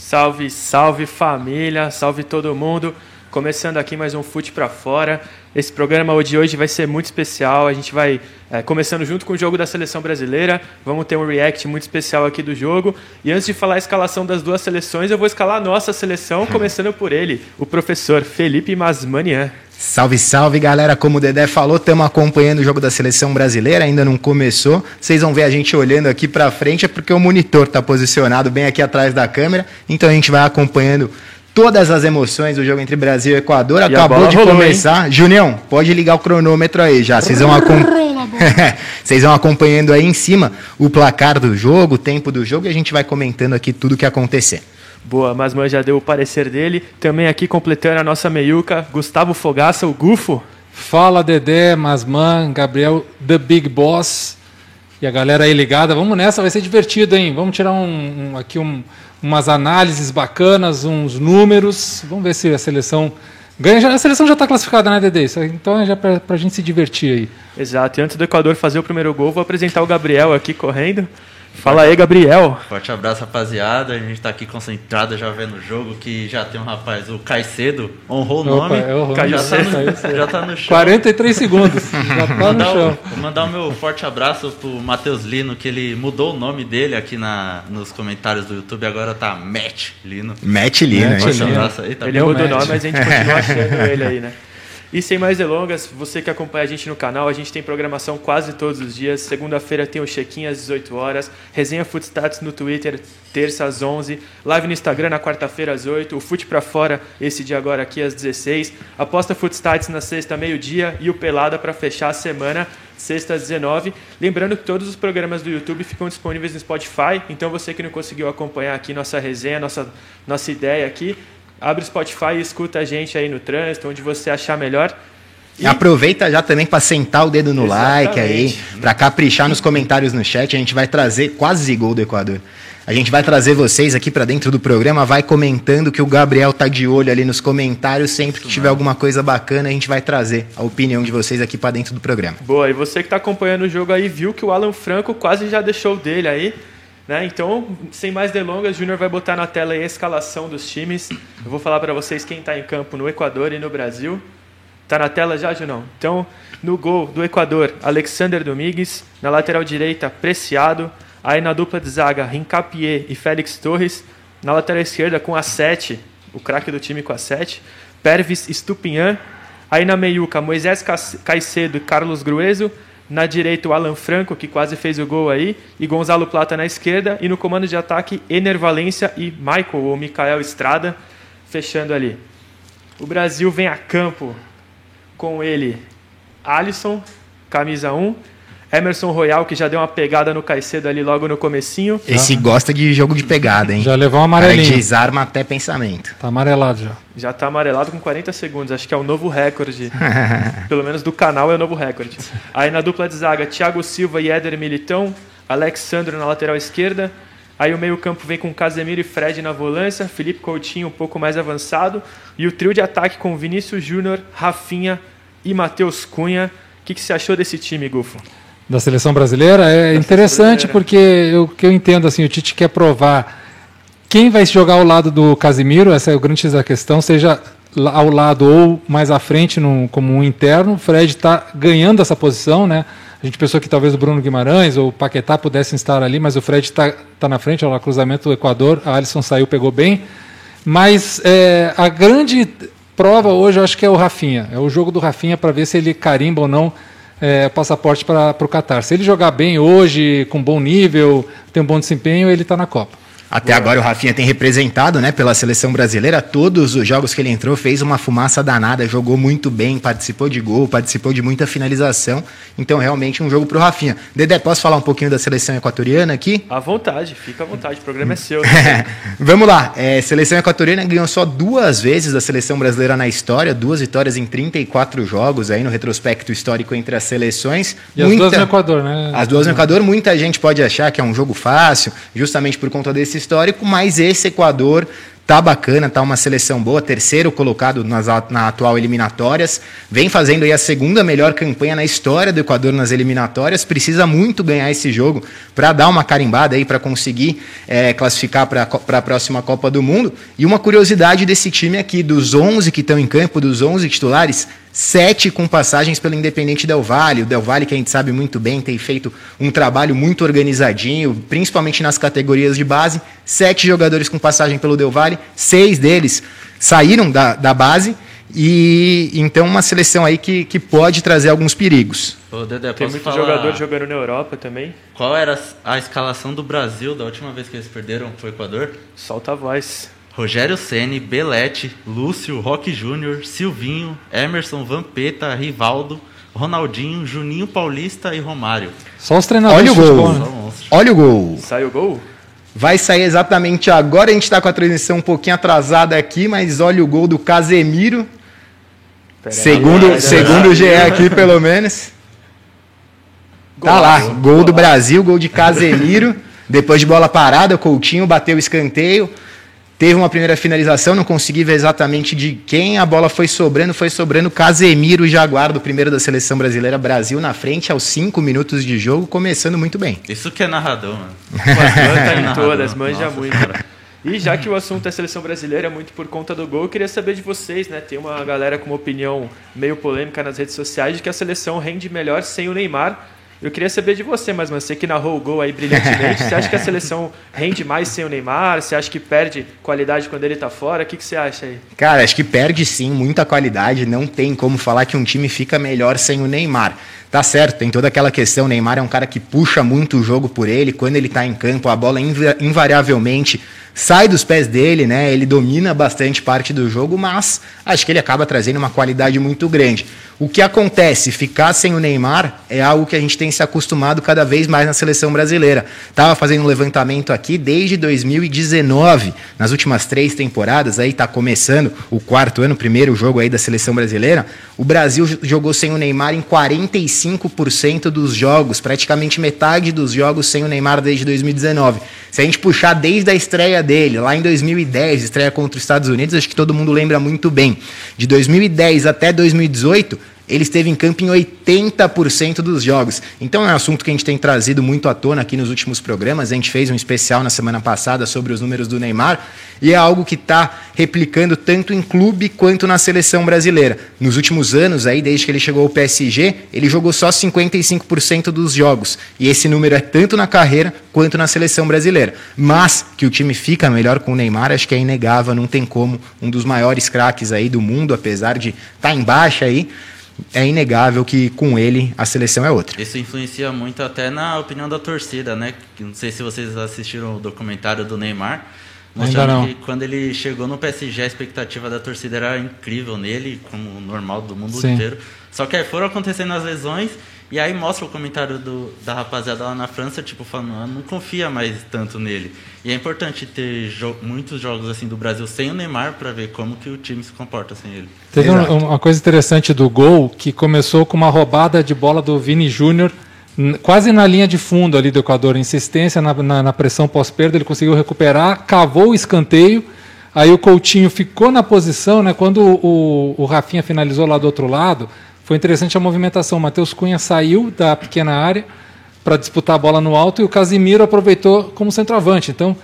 Salve, salve família, salve todo mundo. Começando aqui mais um Fute para Fora. Esse programa de hoje vai ser muito especial. A gente vai é, começando junto com o jogo da seleção brasileira. Vamos ter um react muito especial aqui do jogo. E antes de falar a escalação das duas seleções, eu vou escalar a nossa seleção, começando por ele, o professor Felipe Masmanian. Salve, salve galera! Como o Dedé falou, estamos acompanhando o jogo da seleção brasileira, ainda não começou. Vocês vão ver a gente olhando aqui para frente, é porque o monitor está posicionado bem aqui atrás da câmera, então a gente vai acompanhando todas as emoções do jogo entre Brasil e Equador. E Acabou de rolou, começar. Hein? Junião, pode ligar o cronômetro aí já. Vocês vão, acom... Vão acompanhando aí em cima o placar do jogo, o tempo do jogo e a gente vai comentando aqui tudo o que acontecer. Boa, Masman já deu o parecer dele. Também aqui completando a nossa meiuca, Gustavo Fogaça, o Gufo. Fala Dedé, Masman, Gabriel, The Big Boss. E a galera aí ligada, vamos nessa, vai ser divertido, hein? Vamos tirar um, um aqui um, umas análises bacanas, uns números. Vamos ver se a seleção ganha. A seleção já está classificada, né, Dedé? Então é já para a gente se divertir aí. Exato. E antes do Equador fazer o primeiro gol, vou apresentar o Gabriel aqui correndo. Fala aí, Gabriel. Forte abraço, rapaziada. A gente está aqui concentrado já vendo o jogo, que já tem um rapaz, o Caicedo, honrou o nome. Opa, é o Caicedo. Já, tá no, já tá no chão. 43 segundos, já tá no chão. vou mandar o meu forte abraço pro Matheus Lino, que ele mudou o nome dele aqui na, nos comentários do YouTube, agora tá Matt Lino. Matt Lino, Matt Lino. Aí, tá ele mudou o nome, mas a gente continua achando ele aí, né? E sem mais delongas, você que acompanha a gente no canal, a gente tem programação quase todos os dias. Segunda-feira tem o check-in às 18 horas, resenha Footstats no Twitter, terça às 11, live no Instagram na quarta-feira às 8, o Fute para fora esse dia agora aqui às 16, aposta Footstats na sexta meio-dia e o Pelada para fechar a semana sexta às 19. Lembrando que todos os programas do YouTube ficam disponíveis no Spotify, então você que não conseguiu acompanhar aqui nossa resenha, nossa, nossa ideia aqui, abre o Spotify e escuta a gente aí no trânsito, onde você achar melhor. E aproveita já também para sentar o dedo no Exatamente. like aí, para caprichar nos comentários no chat. A gente vai trazer quase gol do Equador. A gente vai trazer vocês aqui para dentro do programa, vai comentando que o Gabriel tá de olho ali nos comentários. Sempre que tiver alguma coisa bacana, a gente vai trazer a opinião de vocês aqui para dentro do programa. Boa, e você que está acompanhando o jogo aí viu que o Alan Franco quase já deixou dele aí. Né? Então, sem mais delongas, Júnior vai botar na tela a escalação dos times. Eu vou falar para vocês quem está em campo no Equador e no Brasil. Está na tela já, Junão? Então, no gol do Equador, Alexander Domingues. Na lateral direita, Preciado. Aí na dupla de zaga, Rincapié e Félix Torres. Na lateral esquerda, com a 7, o craque do time com a 7, Pervis Stupinhan. Aí na meiuca, Moisés Caicedo e Carlos Grueso. Na direita, o Alan Franco, que quase fez o gol aí, e Gonzalo Plata na esquerda. E no comando de ataque, Ener Valência e Michael, ou Mikael Estrada, fechando ali. O Brasil vem a campo com ele, Alisson, camisa 1, Emerson Royal, que já deu uma pegada no Caicedo ali logo no comecinho. Esse gosta de jogo de pegada, hein? Já levou um amarelinho. Cara desarma até pensamento. Tá amarelado já. Já tá amarelado com 40 segundos. Acho que é o novo recorde. Pelo menos do canal é o novo recorde. Aí na dupla de zaga, Thiago Silva e Éder Militão. Alexandre na lateral esquerda. Aí o meio-campo vem com Casemiro e Fred na volância, Felipe Coutinho um pouco mais avançado, e o trio de ataque com Vinícius Júnior, Rafinha e Matheus Cunha. O que, que você achou desse time, Gufo? Da seleção brasileira é interessante porque eu, que eu entendo assim, o Tite quer provar quem vai jogar ao lado do Casimiro, essa é o grande da questão, seja ao lado ou mais à frente no, como um interno. O Fred está ganhando essa posição, né? A gente pensou que talvez o Bruno Guimarães ou o Paquetá pudessem estar ali, mas o Fred está tá na frente, olha lá, cruzamento do Equador, a Alisson saiu, pegou bem. Mas é, a grande prova hoje eu acho que é o Rafinha. É o jogo do Rafinha para ver se ele carimba ou não é, passaporte para o Qatar. Se ele jogar bem hoje, com bom nível, tem um bom desempenho, ele está na Copa. Até Boa. agora o Rafinha tem representado, né, pela seleção brasileira, todos os jogos que ele entrou, fez uma fumaça danada, jogou muito bem, participou de gol, participou de muita finalização. Então, realmente um jogo pro Rafinha. Dedé, posso falar um pouquinho da seleção equatoriana aqui? À vontade, fica à vontade, o programa é seu. Né? Vamos lá. É, seleção equatoriana ganhou só duas vezes da seleção brasileira na história, duas vitórias em 34 jogos aí no retrospecto histórico entre as seleções. E muita... as duas no Equador, né? As duas no Equador, muita gente pode achar que é um jogo fácil, justamente por conta desse histórico, mas esse Equador tá bacana, tá uma seleção boa, terceiro colocado nas, na atual eliminatórias, vem fazendo aí a segunda melhor campanha na história do Equador nas eliminatórias, precisa muito ganhar esse jogo para dar uma carimbada aí, para conseguir é, classificar para a próxima Copa do Mundo. E uma curiosidade desse time aqui, dos 11 que estão em campo, dos 11 titulares, sete com passagens pelo Independente Del Valle. O Del Valle, que a gente sabe muito bem, tem feito um trabalho muito organizadinho, principalmente nas categorias de base. Sete jogadores com passagem pelo Del Valle, seis deles saíram da, da base. E então uma seleção aí que, que pode trazer alguns perigos. Ô, Dedé, Tem muito falar... jogador jogando na Europa também. Qual era a escalação do Brasil da última vez que eles perderam para o Equador? Solta a voz. Rogério Ceni, Belete, Lúcio, Roque Júnior, Silvinho, Emerson, Vampeta, Rivaldo, Ronaldinho, Juninho Paulista e Romário. Só os treinadores. Olha o gol. Olha o gol. Sai o gol? Vai sair exatamente agora. A gente está com a transmissão um pouquinho atrasada aqui, mas olha o gol do Casemiro. Pera segundo aí, segundo o GE aqui, pelo menos. Gol, tá lá, gol do Brasil, gol de Casemiro. Depois de bola parada, o Coutinho bateu o escanteio. Teve uma primeira finalização, não consegui ver exatamente de quem a bola foi sobrando. Foi sobrando Casemiro Jaguar, do primeiro da seleção brasileira. Brasil na frente aos 5 minutos de jogo, começando muito bem. Isso que é narrador, mano. Mas manja em todas, manja Nossa, muito. Cara. E já que o assunto é seleção brasileira, é muito por conta do gol, eu queria saber de vocês, né? Tem uma galera com uma opinião meio polêmica nas redes sociais de que a seleção rende melhor sem o Neymar. Eu queria saber de você, mas você que narrou o gol aí brilhantemente, você acha que a seleção rende mais sem o Neymar? Você acha que perde qualidade quando ele está fora? O que, que você acha aí? Cara, acho que perde sim muita qualidade. Não tem como falar que um time fica melhor sem o Neymar. Tá certo, tem toda aquela questão. O Neymar é um cara que puxa muito o jogo por ele. Quando ele está em campo, a bola invariavelmente sai dos pés dele, né? Ele domina bastante parte do jogo, mas acho que ele acaba trazendo uma qualidade muito grande. O que acontece? Ficar sem o Neymar é algo que a gente tem se acostumado cada vez mais na seleção brasileira. Tava fazendo um levantamento aqui desde 2019, nas últimas três temporadas, aí tá começando o quarto ano, primeiro jogo aí da seleção brasileira. O Brasil jogou sem o Neymar em 45% dos jogos, praticamente metade dos jogos sem o Neymar desde 2019. Se a gente puxar desde a estreia dele, lá em 2010, estreia contra os Estados Unidos, acho que todo mundo lembra muito bem. De 2010 até 2018, ele esteve em campo em 80% dos jogos. Então é um assunto que a gente tem trazido muito à tona aqui nos últimos programas. A gente fez um especial na semana passada sobre os números do Neymar e é algo que está replicando tanto em clube quanto na seleção brasileira. Nos últimos anos, aí, desde que ele chegou ao PSG, ele jogou só 55% dos jogos. E esse número é tanto na carreira quanto na seleção brasileira. Mas que o time fica melhor com o Neymar, acho que é inegável, não tem como. Um dos maiores craques aí do mundo, apesar de estar tá em baixa aí é inegável que com ele a seleção é outra. Isso influencia muito até na opinião da torcida, né? Não sei se vocês assistiram o documentário do Neymar, mostrando que quando ele chegou no PSG a expectativa da torcida era incrível nele, como normal do mundo Sim. inteiro. Só que aí foram acontecendo as lesões e aí mostra o comentário do, da rapaziada lá na França, tipo, falando, ah, não confia mais tanto nele. E é importante ter jo muitos jogos assim do Brasil sem o Neymar para ver como que o time se comporta sem ele. Teve uma coisa interessante do gol que começou com uma roubada de bola do Vini Júnior quase na linha de fundo ali do Equador, insistência na, na, na pressão pós-perda, ele conseguiu recuperar, cavou o escanteio, aí o Coutinho ficou na posição, né? Quando o, o, o Rafinha finalizou lá do outro lado, foi interessante a movimentação. O Matheus Cunha saiu da pequena área para disputar a bola no alto e o Casimiro aproveitou como centroavante. Então,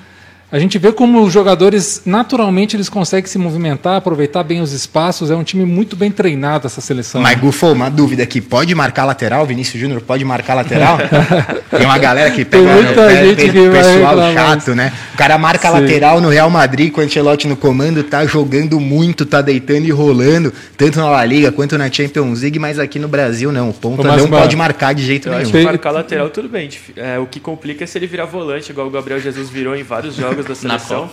a gente vê como os jogadores, naturalmente, eles conseguem se movimentar, aproveitar bem os espaços. É um time muito bem treinado, essa seleção. Mas, Gufo, uma dúvida aqui. Pode marcar lateral? Vinícius Júnior pode marcar lateral? Tem uma galera que pega... Tem muita pé, gente tem que pessoal chato, né? O cara marca Sim. lateral no Real Madrid com o Ancelotti no comando, tá jogando muito, tá deitando e rolando, tanto na La Liga quanto na Champions League, mas aqui no Brasil não. O ponta não pode marcar de jeito nenhum. Acho que marcar lateral tudo bem. É, o que complica é se ele virar volante, igual o Gabriel Jesus virou em vários jogos da seleção.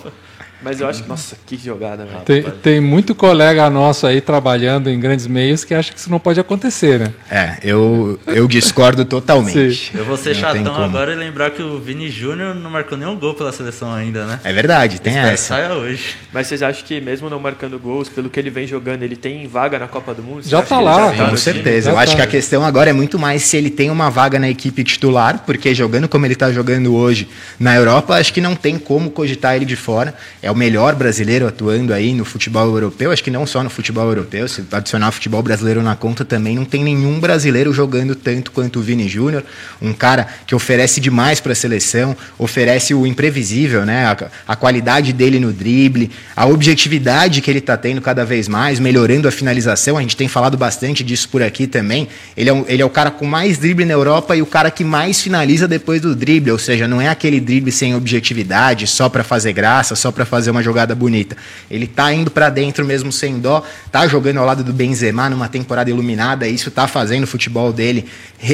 Mas eu acho que, nossa, que jogada, velho. Tem, tem, muito colega nosso aí trabalhando em grandes meios que acha que isso não pode acontecer, né? É, eu, eu discordo totalmente. Eu vou ser não chatão agora e lembrar que o Vini Júnior não marcou nenhum gol pela seleção ainda, né? É verdade, tem Espero essa. Saia hoje. Mas vocês acham que mesmo não marcando gols, pelo que ele vem jogando, ele tem vaga na Copa do Mundo? Já tá lá. Já tá com certeza. Eu tá. acho que a questão agora é muito mais se ele tem uma vaga na equipe titular, porque jogando como ele tá jogando hoje na Europa, acho que não tem como cogitar ele de fora. É o melhor brasileiro atuando aí no futebol europeu. Acho que não só no futebol europeu, se adicionar o futebol brasileiro na conta também, não tem nenhum brasileiro jogando tanto quanto o Vini Júnior. Um cara que oferece demais para a seleção, oferece o imprevisível, né? A, a, qualidade dele no drible, a objetividade que ele está tendo cada vez mais, melhorando a finalização. A gente tem falado bastante disso por aqui também. Ele é, um, ele é o cara com mais drible na Europa e o cara que mais finaliza depois do drible, ou seja, não é aquele drible sem objetividade, só para fazer graça, só para fazer uma jogada bonita. Ele tá indo para dentro mesmo sem dó, tá jogando ao lado do Benzema numa temporada iluminada, isso tá fazendo o futebol dele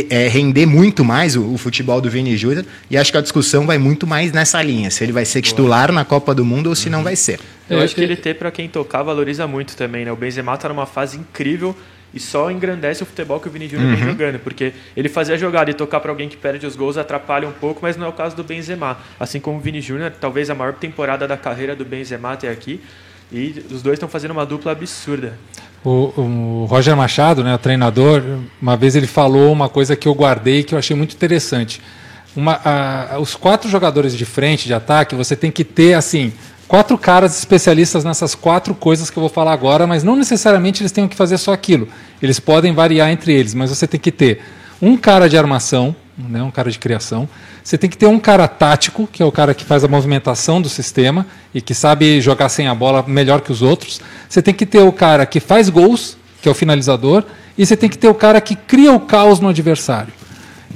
é, render muito mais o, o, futebol do Vini Júnior, e acho que a discussão vai muito mais nessa linha, se ele vai ser titular na Copa do Mundo ou se uhum. não vai ser. Eu acho que ele ter para quem tocar valoriza muito também, né? O Benzema tá numa fase incrível e só engrandece o futebol que o Vini Júnior uhum. vem jogando, porque ele fazia a jogada e tocar para alguém que perde os gols atrapalha um pouco, mas não é o caso do Benzema. Assim como o Vini Júnior, talvez a maior temporada da carreira do Benzema até aqui, e os dois estão fazendo uma dupla absurda. O, o, Roger Machado, né, o treinador, uma vez ele falou uma coisa que eu guardei que eu achei muito interessante. Uma, a, os quatro jogadores de frente, de ataque, você tem que ter assim quatro caras especialistas nessas quatro coisas que eu vou falar agora, mas não necessariamente eles tenham que fazer só aquilo. Eles podem variar entre eles, mas você tem que ter um cara de armação, né, um cara de criação. Você tem que ter um cara tático, que é o cara que faz a movimentação do sistema e que sabe jogar sem a bola melhor que os outros. Você tem que ter o cara que faz gols, que é o finalizador, e você tem que ter o cara que cria o caos no adversário.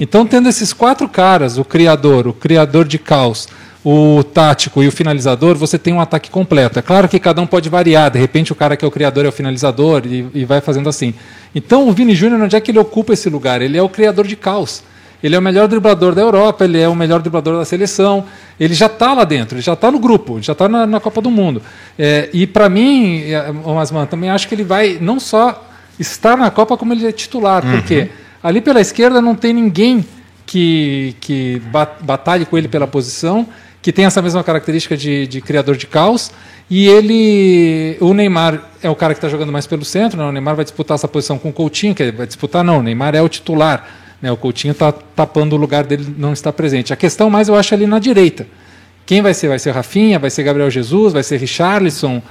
Então, tendo esses quatro caras, o criador, o criador de caos, o tático e o finalizador, você tem um ataque completo. É claro que cada um pode variar, de repente o cara que é o criador é o finalizador e, e vai fazendo assim. Então o Vini Júnior, onde é que ele ocupa esse lugar? Ele é o criador de caos. Ele é o melhor driblador da Europa, ele é o melhor driblador da seleção. Ele já está lá dentro, ele já está no grupo, já está na, na, Copa do Mundo. É, e para mim, é, Masman, também acho que ele vai não só estar na Copa, como ele é titular. Uhum. Porque ali pela esquerda não tem ninguém que, que batalhe com ele pela posição que tem essa mesma característica de, de, criador de caos. E ele. O Neymar é o cara que está jogando mais pelo centro, né? o Neymar vai disputar essa posição com o Coutinho, que vai disputar, não, o Neymar é o titular. Né? O Coutinho está tapando o lugar dele, não está presente. A questão mais eu acho ali na direita. Quem vai ser? Vai ser Rafinha, vai ser Gabriel Jesus, vai ser Richarlison.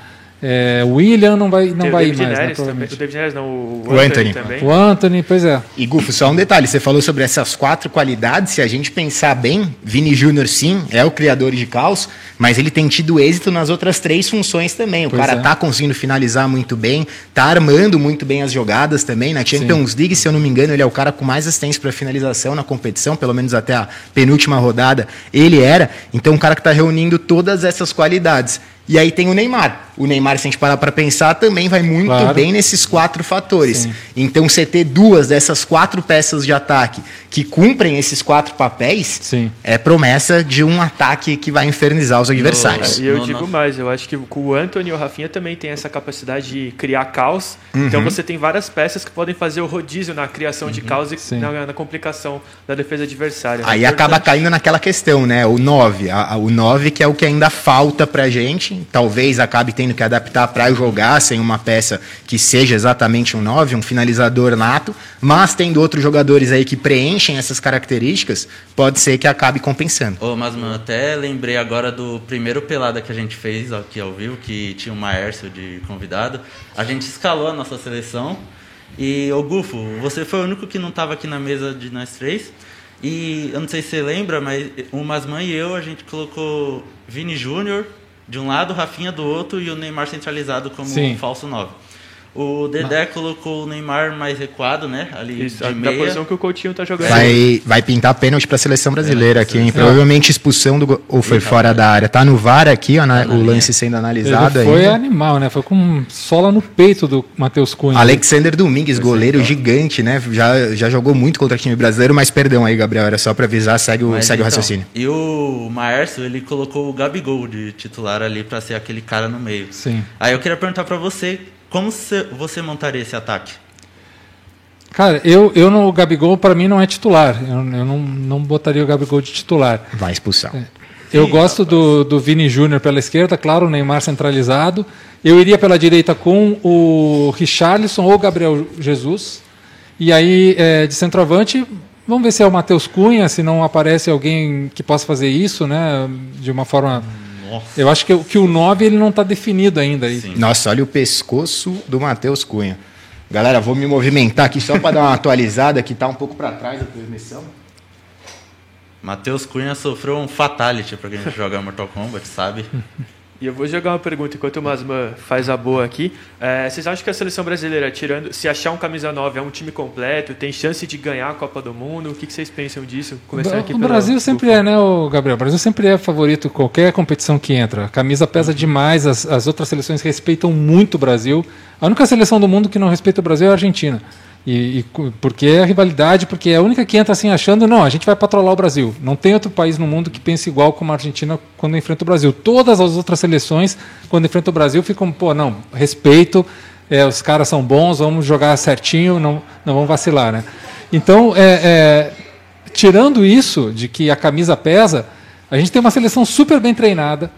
É, o William não vai, não vai ir mais, né, também, O David Neres não, o, o Anthony, Anthony também. O Anthony, pois é. E Gufo, só um detalhe, você falou sobre essas quatro qualidades, se a gente pensar bem, Vini Júnior sim, é o criador de caos, mas ele tem tido êxito nas outras três funções também. O pois cara é. tá conseguindo finalizar muito bem, tá armando muito bem as jogadas também. Na Champions sim. League, se eu não me engano, ele é o cara com mais assistência para finalização na competição, pelo menos até a penúltima rodada ele era. Então, um cara que está reunindo todas essas qualidades. E aí tem o Neymar. O Neymar, se a gente parar para pensar, também vai muito claro. bem nesses quatro fatores. Sim. Então, você ter duas dessas quatro peças de ataque que cumprem esses quatro papéis Sim. é promessa de um ataque que vai infernizar os adversários. E eu não, digo não. mais, eu acho que o Anthony e o Rafinha também têm essa capacidade de criar caos. Uhum. Então, você tem várias peças que podem fazer o rodízio na criação uhum. de caos e na, na, complicação da defesa adversária. Aí é acaba caindo naquela questão, né? O 9. o 9 que é o que ainda falta pra gente. Talvez acabe tendo tendo que adaptar para jogar sem uma peça que seja exatamente um 9, um finalizador nato, mas tendo outros jogadores aí que preenchem essas características, pode ser que acabe compensando. Ô, mas mano, até lembrei agora do primeiro pelada que a gente fez aqui ao vivo, que tinha o Maércio de convidado. A gente escalou a nossa seleção. E, ô Gufo, você foi o único que não estava aqui na mesa de nós três. E eu não sei se você lembra, mas o Masman e eu, a gente colocou Vini Júnior, de um lado, Rafinha do outro e o Neymar centralizado como Sim. falso 9. O Dedé Mas... colocou o Neymar mais recuado, né? Ali Isso, de meia. posição que o Coutinho tá jogando. Vai, vai pintar pênalti para a seleção brasileira é, aqui, hein? Provavelmente expulsão do ou foi fora da área. Tá no VAR aqui, ó, na, tá o lance sendo analisado Ele Foi animal, né? Foi com sola no peito do Matheus Cunha. Alexander Domingues, goleiro é, gigante, né? Já, já jogou muito contra o time brasileiro, mas perdão aí, Gabriel, era só para avisar, segue, o, segue então, o raciocínio. E o Maércio, ele colocou o Gabigol de titular ali para ser aquele cara no meio. Sim. Aí eu queria perguntar para você, como você montaria esse ataque? Cara, eu, eu no Gabigol, para mim, não é titular. Eu, eu não, não botaria o Gabigol de titular. Vai expulsar. É. Eu Sim, gosto do, do Vini Júnior pela esquerda, claro, o Neymar centralizado. Eu iria pela direita com o Richarlison ou Gabriel Jesus. E aí, é, de centroavante, vamos ver se é o Matheus Cunha, se não aparece alguém que possa fazer isso, né? De uma forma Nossa. Eu acho que, que o 9 ele não está definido ainda. Aí. Nossa, olha o pescoço do Matheus Cunha. Galera, vou me movimentar aqui só para dar uma atualizada, que está um pouco para trás da transmissão. Matheus Cunha sofreu um fatality para quem joga Mortal Kombat, sabe? E eu vou jogar uma pergunta enquanto o Masman faz a boa aqui. É, vocês acham que a seleção brasileira, tirando, se achar um camisa 9, é um time completo, tem chance de ganhar a Copa do Mundo? O que, vocês pensam disso? Começando aqui o Brasil sempre é, né, o Gabriel? O Brasil sempre é favorito qualquer competição que entra. A camisa pesa uhum. demais, as, as outras seleções respeitam muito o Brasil. A única seleção do mundo que não respeita o Brasil é a Argentina. E, e, porque é a rivalidade, porque é a única que entra assim achando, não, a gente vai patrolar o Brasil. Não tem outro país no mundo que pense igual como a Argentina quando enfrenta o Brasil. Todas as outras seleções, quando enfrentam o Brasil, ficam, pô, não, respeito, é, os caras são bons, vamos jogar certinho, não, não vamos vacilar, né? Então, é, é, tirando isso de que a camisa pesa, a gente tem uma seleção super bem treinada,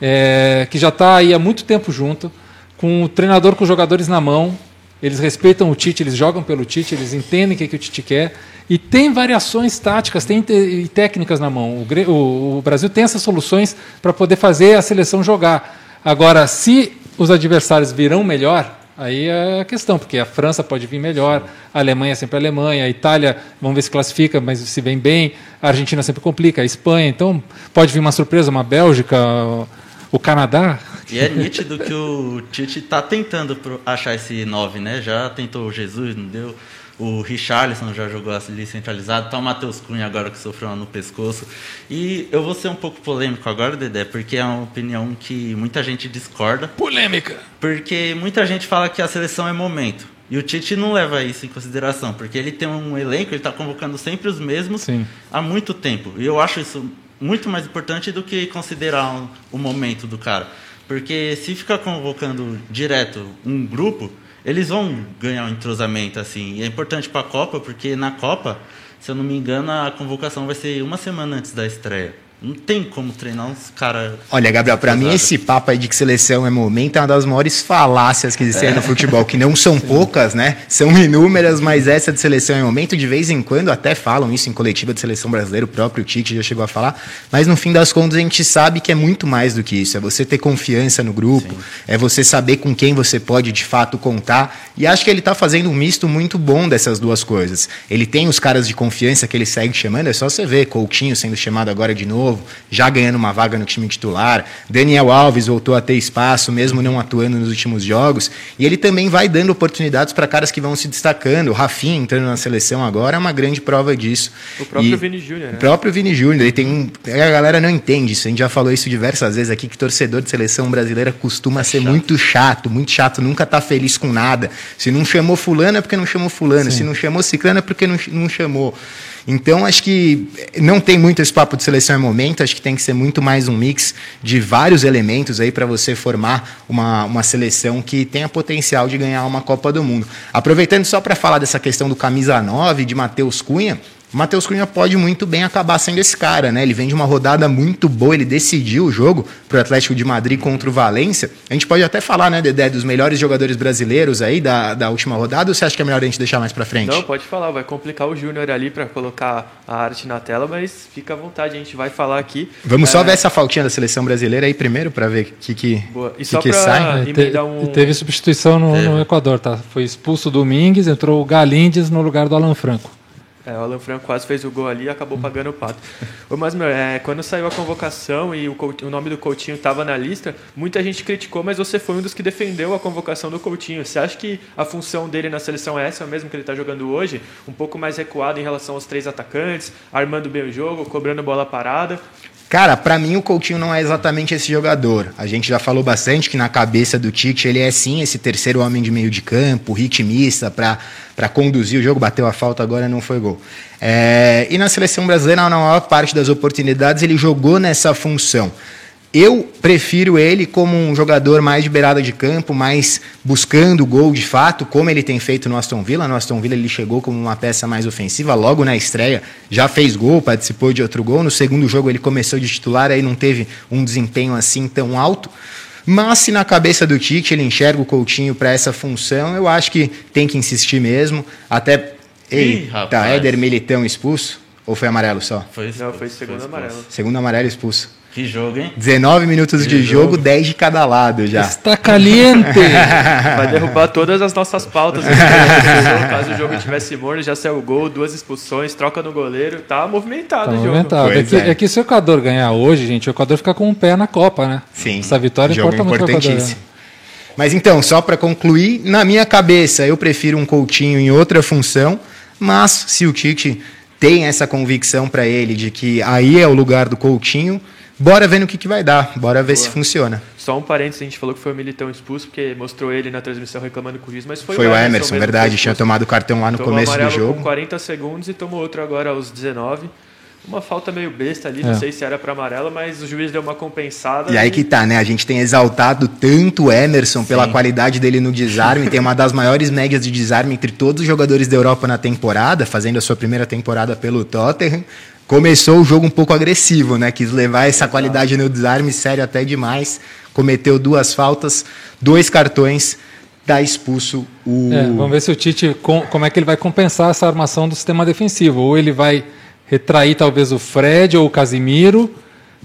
é, que já está aí há muito tempo junto, com o treinador com os jogadores na mão, eles respeitam o Tite, eles jogam pelo Tite, eles entendem o que, que o Tite quer. E tem variações táticas, tem e técnicas na mão. O, o, o Brasil tem essas soluções para poder fazer a seleção jogar. Agora, se os adversários virão melhor, aí é a questão, porque a França pode vir melhor, a Alemanha é sempre a Alemanha, a Itália, vamos ver se classifica, mas se vem bem, a Argentina sempre complica, a Espanha, então pode vir uma surpresa, uma Bélgica, o Canadá, e é nítido que o Tite está tentando achar esse 9, né? Já tentou o Jesus, não deu. O Richarlison já jogou ali centralizado. Tá o Matheus Cunha agora que sofreu no pescoço. E eu vou ser um pouco polêmico agora, Dedé, porque é uma opinião que muita gente discorda. Polêmica! Porque muita gente fala que a seleção é momento. E o Tite não leva isso em consideração, porque ele tem um elenco, ele está convocando sempre os mesmos Sim. há muito tempo. E eu acho isso muito mais importante do que considerar o um, um momento do cara. Porque se ficar convocando direto um grupo, eles vão ganhar um entrosamento assim. E é importante para a Copa, porque na Copa, se eu não me engano, a convocação vai ser uma semana antes da estreia. Não tem como treinar uns caras. Olha, Gabriel, para mim esse papo aí de que seleção é momento é uma das maiores falácias que existem é. no futebol, que não são Sim. poucas, né? São inúmeras, mas essa de seleção é momento, de vez em quando até falam isso em coletiva de seleção brasileira, o próprio Tite já chegou a falar, mas no fim das contas a gente sabe que é muito mais do que isso. É você ter confiança no grupo, Sim. é você saber com quem você pode de fato contar. E acho que ele está fazendo um misto muito bom dessas duas coisas. Ele tem os caras de confiança que ele segue chamando, é só você ver, Coutinho sendo chamado agora de novo novo, já ganhando uma vaga no time titular. Daniel Alves voltou a ter espaço, mesmo não atuando nos últimos jogos. E ele também vai dando oportunidades para caras que vão se destacando. O Rafinha entrando na seleção agora é uma grande prova disso. O próprio e Vini Júnior. Né? O próprio Vini Júnior. Ele tem um. A galera não entende isso. A gente já falou isso diversas vezes aqui, que torcedor de seleção brasileira costuma ser chato. muito chato, muito chato, nunca tá feliz com nada. Se não chamou fulano é porque não chamou fulano. Sim. Se não chamou ciclano é porque não, não chamou. Então, acho que não tem muito esse papo de seleção em momento, acho que tem que ser muito mais um mix de vários elementos aí para você formar uma, uma seleção que tenha potencial de ganhar uma Copa do Mundo. Aproveitando só para falar dessa questão do camisa 9 de Matheus Cunha, Matheus Cunha pode muito bem acabar sendo esse cara, né? Ele vem de uma rodada muito boa, ele decidiu o jogo para o Atlético de Madrid contra o Valência. A gente pode até falar, né, Dedé, dos melhores jogadores brasileiros aí da, da última rodada, ou você acha que é melhor a gente deixar mais para frente? Não, pode falar, vai complicar o Júnior ali para colocar a arte na tela, mas fica à vontade, a gente vai falar aqui. Vamos é... só ver essa faltinha da seleção brasileira aí primeiro para ver o que, que, Boa. E que, só que sai. Te, um... Teve substituição no, no Equador, tá? Foi expulso o Domingues, entrou o Galindes no lugar do Alan Franco. É, o Alan Franco quase fez o gol ali e acabou pagando o pato. Mas, meu, é, quando saiu a convocação e o, o nome do Coutinho estava na lista, muita gente criticou, mas você foi um dos que defendeu a convocação do Coutinho. Você acha que a função dele na seleção é essa mesmo que ele está jogando hoje? Um pouco mais recuado em relação aos três atacantes, armando bem o jogo, cobrando bola parada? Cara, para mim o Coutinho não é exatamente esse jogador. A gente já falou bastante que na cabeça do Tite ele é sim esse terceiro homem de meio de campo, ritmista para conduzir o jogo. Bateu a falta agora não foi gol. É, e na seleção brasileira, na maior parte das oportunidades, ele jogou nessa função. Eu prefiro ele como um jogador mais de beirada de campo, mais buscando o gol de fato, como ele tem feito no Aston Villa. No Aston Villa ele chegou como uma peça mais ofensiva, logo na estreia já fez gol, participou de outro gol. No segundo jogo ele começou de titular, aí não teve um desempenho assim tão alto. Mas se na cabeça do Tite ele enxerga o Coutinho para essa função, eu acho que tem que insistir mesmo. Até. Ei, tá, Éder Militão expulso? Ou foi amarelo só? Foi, não, foi segundo amarelo. Segundo amarelo expulso. Que jogo, hein? 19 minutos que de jogo, jogo, 10 de cada lado já. Está caliente! Vai derrubar todas as nossas pautas. Caso o jogo tivesse morno, já saiu o gol, duas expulsões, troca no goleiro. Tá movimentado tá o jogo. Movimentado. É que, é. é que, se o Equador ganhar hoje, gente, o Equador fica com um pé na Copa, né? Sim. Essa vitória jogo importa muito para o Equador. Né? Mas então, só para concluir, na minha cabeça eu prefiro um Coutinho em outra função, mas se o Tite tem essa convicção para ele de que aí é o lugar do Coutinho, bora ver no que, que vai dar, bora ver Boa. se funciona. Só um parênteses, a gente falou que foi o Militão expulso, porque mostrou ele na transmissão reclamando com o juiz, mas foi, foi o Emerson. Emerson verdade, tinha tomado cartão lá no tomou começo do jogo. com 40 segundos e tomou outro agora aos 19 uma falta meio besta ali, é. não sei se era para amarela, mas o juiz deu uma compensada. E aí que tá, né? A gente tem exaltado tanto o Emerson Sim. pela qualidade dele no desarme, tem uma das maiores médias de desarme entre todos os jogadores da Europa na temporada, fazendo a sua primeira temporada pelo Tottenham. Começou o jogo um pouco agressivo, né? Quis levar essa qualidade no desarme, sério até demais. Cometeu duas faltas, dois cartões, dá expulso o. É, vamos ver se o Tite como é que ele vai compensar essa armação do sistema defensivo. Ou ele vai retrair talvez o Fred ou o Casimiro,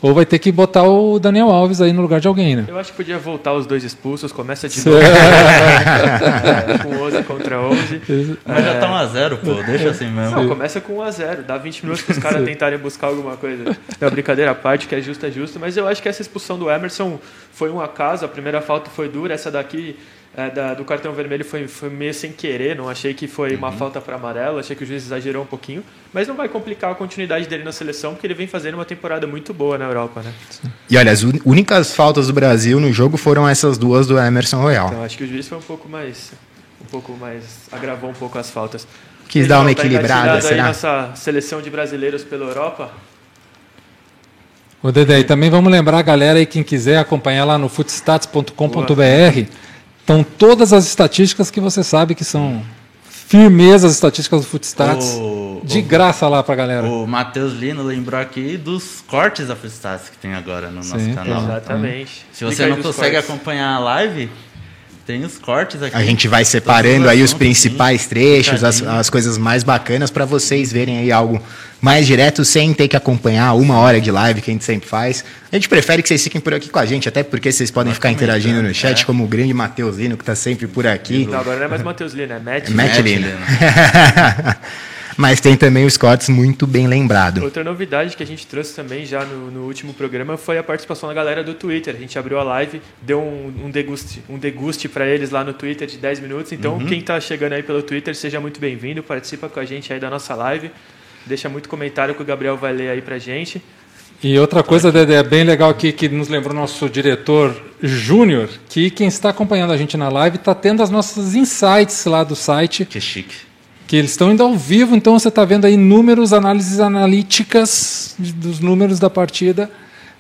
ou vai ter que botar o Daniel Alves aí no lugar de alguém, né? Eu acho que podia voltar os dois expulsos, começa de novo. é, com 11 contra 11. Mas já tá 1x0, pô, deixa assim mesmo. Não, começa com 1x0, dá 20 minutos para os caras tentarem buscar alguma coisa. É uma brincadeira à parte, que é justo, é justo, mas eu acho que essa expulsão do Emerson foi um acaso, a primeira falta foi dura, essa daqui é, da, do cartão vermelho foi, foi meio sem querer, não achei que foi uma uhum. falta para amarelo, achei que o juiz exagerou um pouquinho, mas não vai complicar a continuidade dele na seleção, porque ele vem fazendo uma temporada muito boa na Europa, né? E olha, as únicas faltas do Brasil no jogo foram essas duas do Emerson Royal. Então acho que o juiz foi um pouco mais, um pouco mais, agravou um pouco as faltas. Quis dar uma equilibrada, tá será? Aí nossa seleção de brasileiros pela Europa, o Dedé, e também vamos lembrar a galera aí, quem quiser acompanhar lá no footstats.com.br, Estão todas as estatísticas que você sabe que são firmezas estatísticas do Footstats. O, de o, graça lá pra galera. O Matheus Lino lembrou aqui dos cortes da Footstats que tem agora no Sim, nosso canal. Exatamente. Se você não consegue cortes. acompanhar a live, tem os cortes aqui. A gente vai separando aí os principais trechos, as, as coisas mais bacanas para vocês verem aí algo mais direto, sem ter que acompanhar uma hora de live que a gente sempre faz. A gente prefere que vocês fiquem por aqui com a gente, até porque vocês podem ficar interagindo no chat, é. como o grande Matheus Lino, que está sempre por aqui. Não, agora não é mais Matheus Lino, é Matt, Matt, Matt Lino. Lino. Mas tem também os cortes muito bem lembrado. Outra novidade que a gente trouxe também já no, no, último programa foi a participação da galera do Twitter. A gente abriu a live, deu um, um deguste, um deguste para eles lá no Twitter de 10 minutos. Então, uhum. quem está chegando aí pelo Twitter, seja muito bem-vindo, participa com a gente aí da nossa live. Deixa muito comentário que o Gabriel vai ler aí pra gente. E outra coisa, Dedé, bem legal aqui que nos lembrou nosso diretor Júnior, que quem está acompanhando a gente na live está tendo as nossas insights lá do site. Que chique. Que eles estão indo ao vivo, então você está vendo aí números, análises analíticas dos números da partida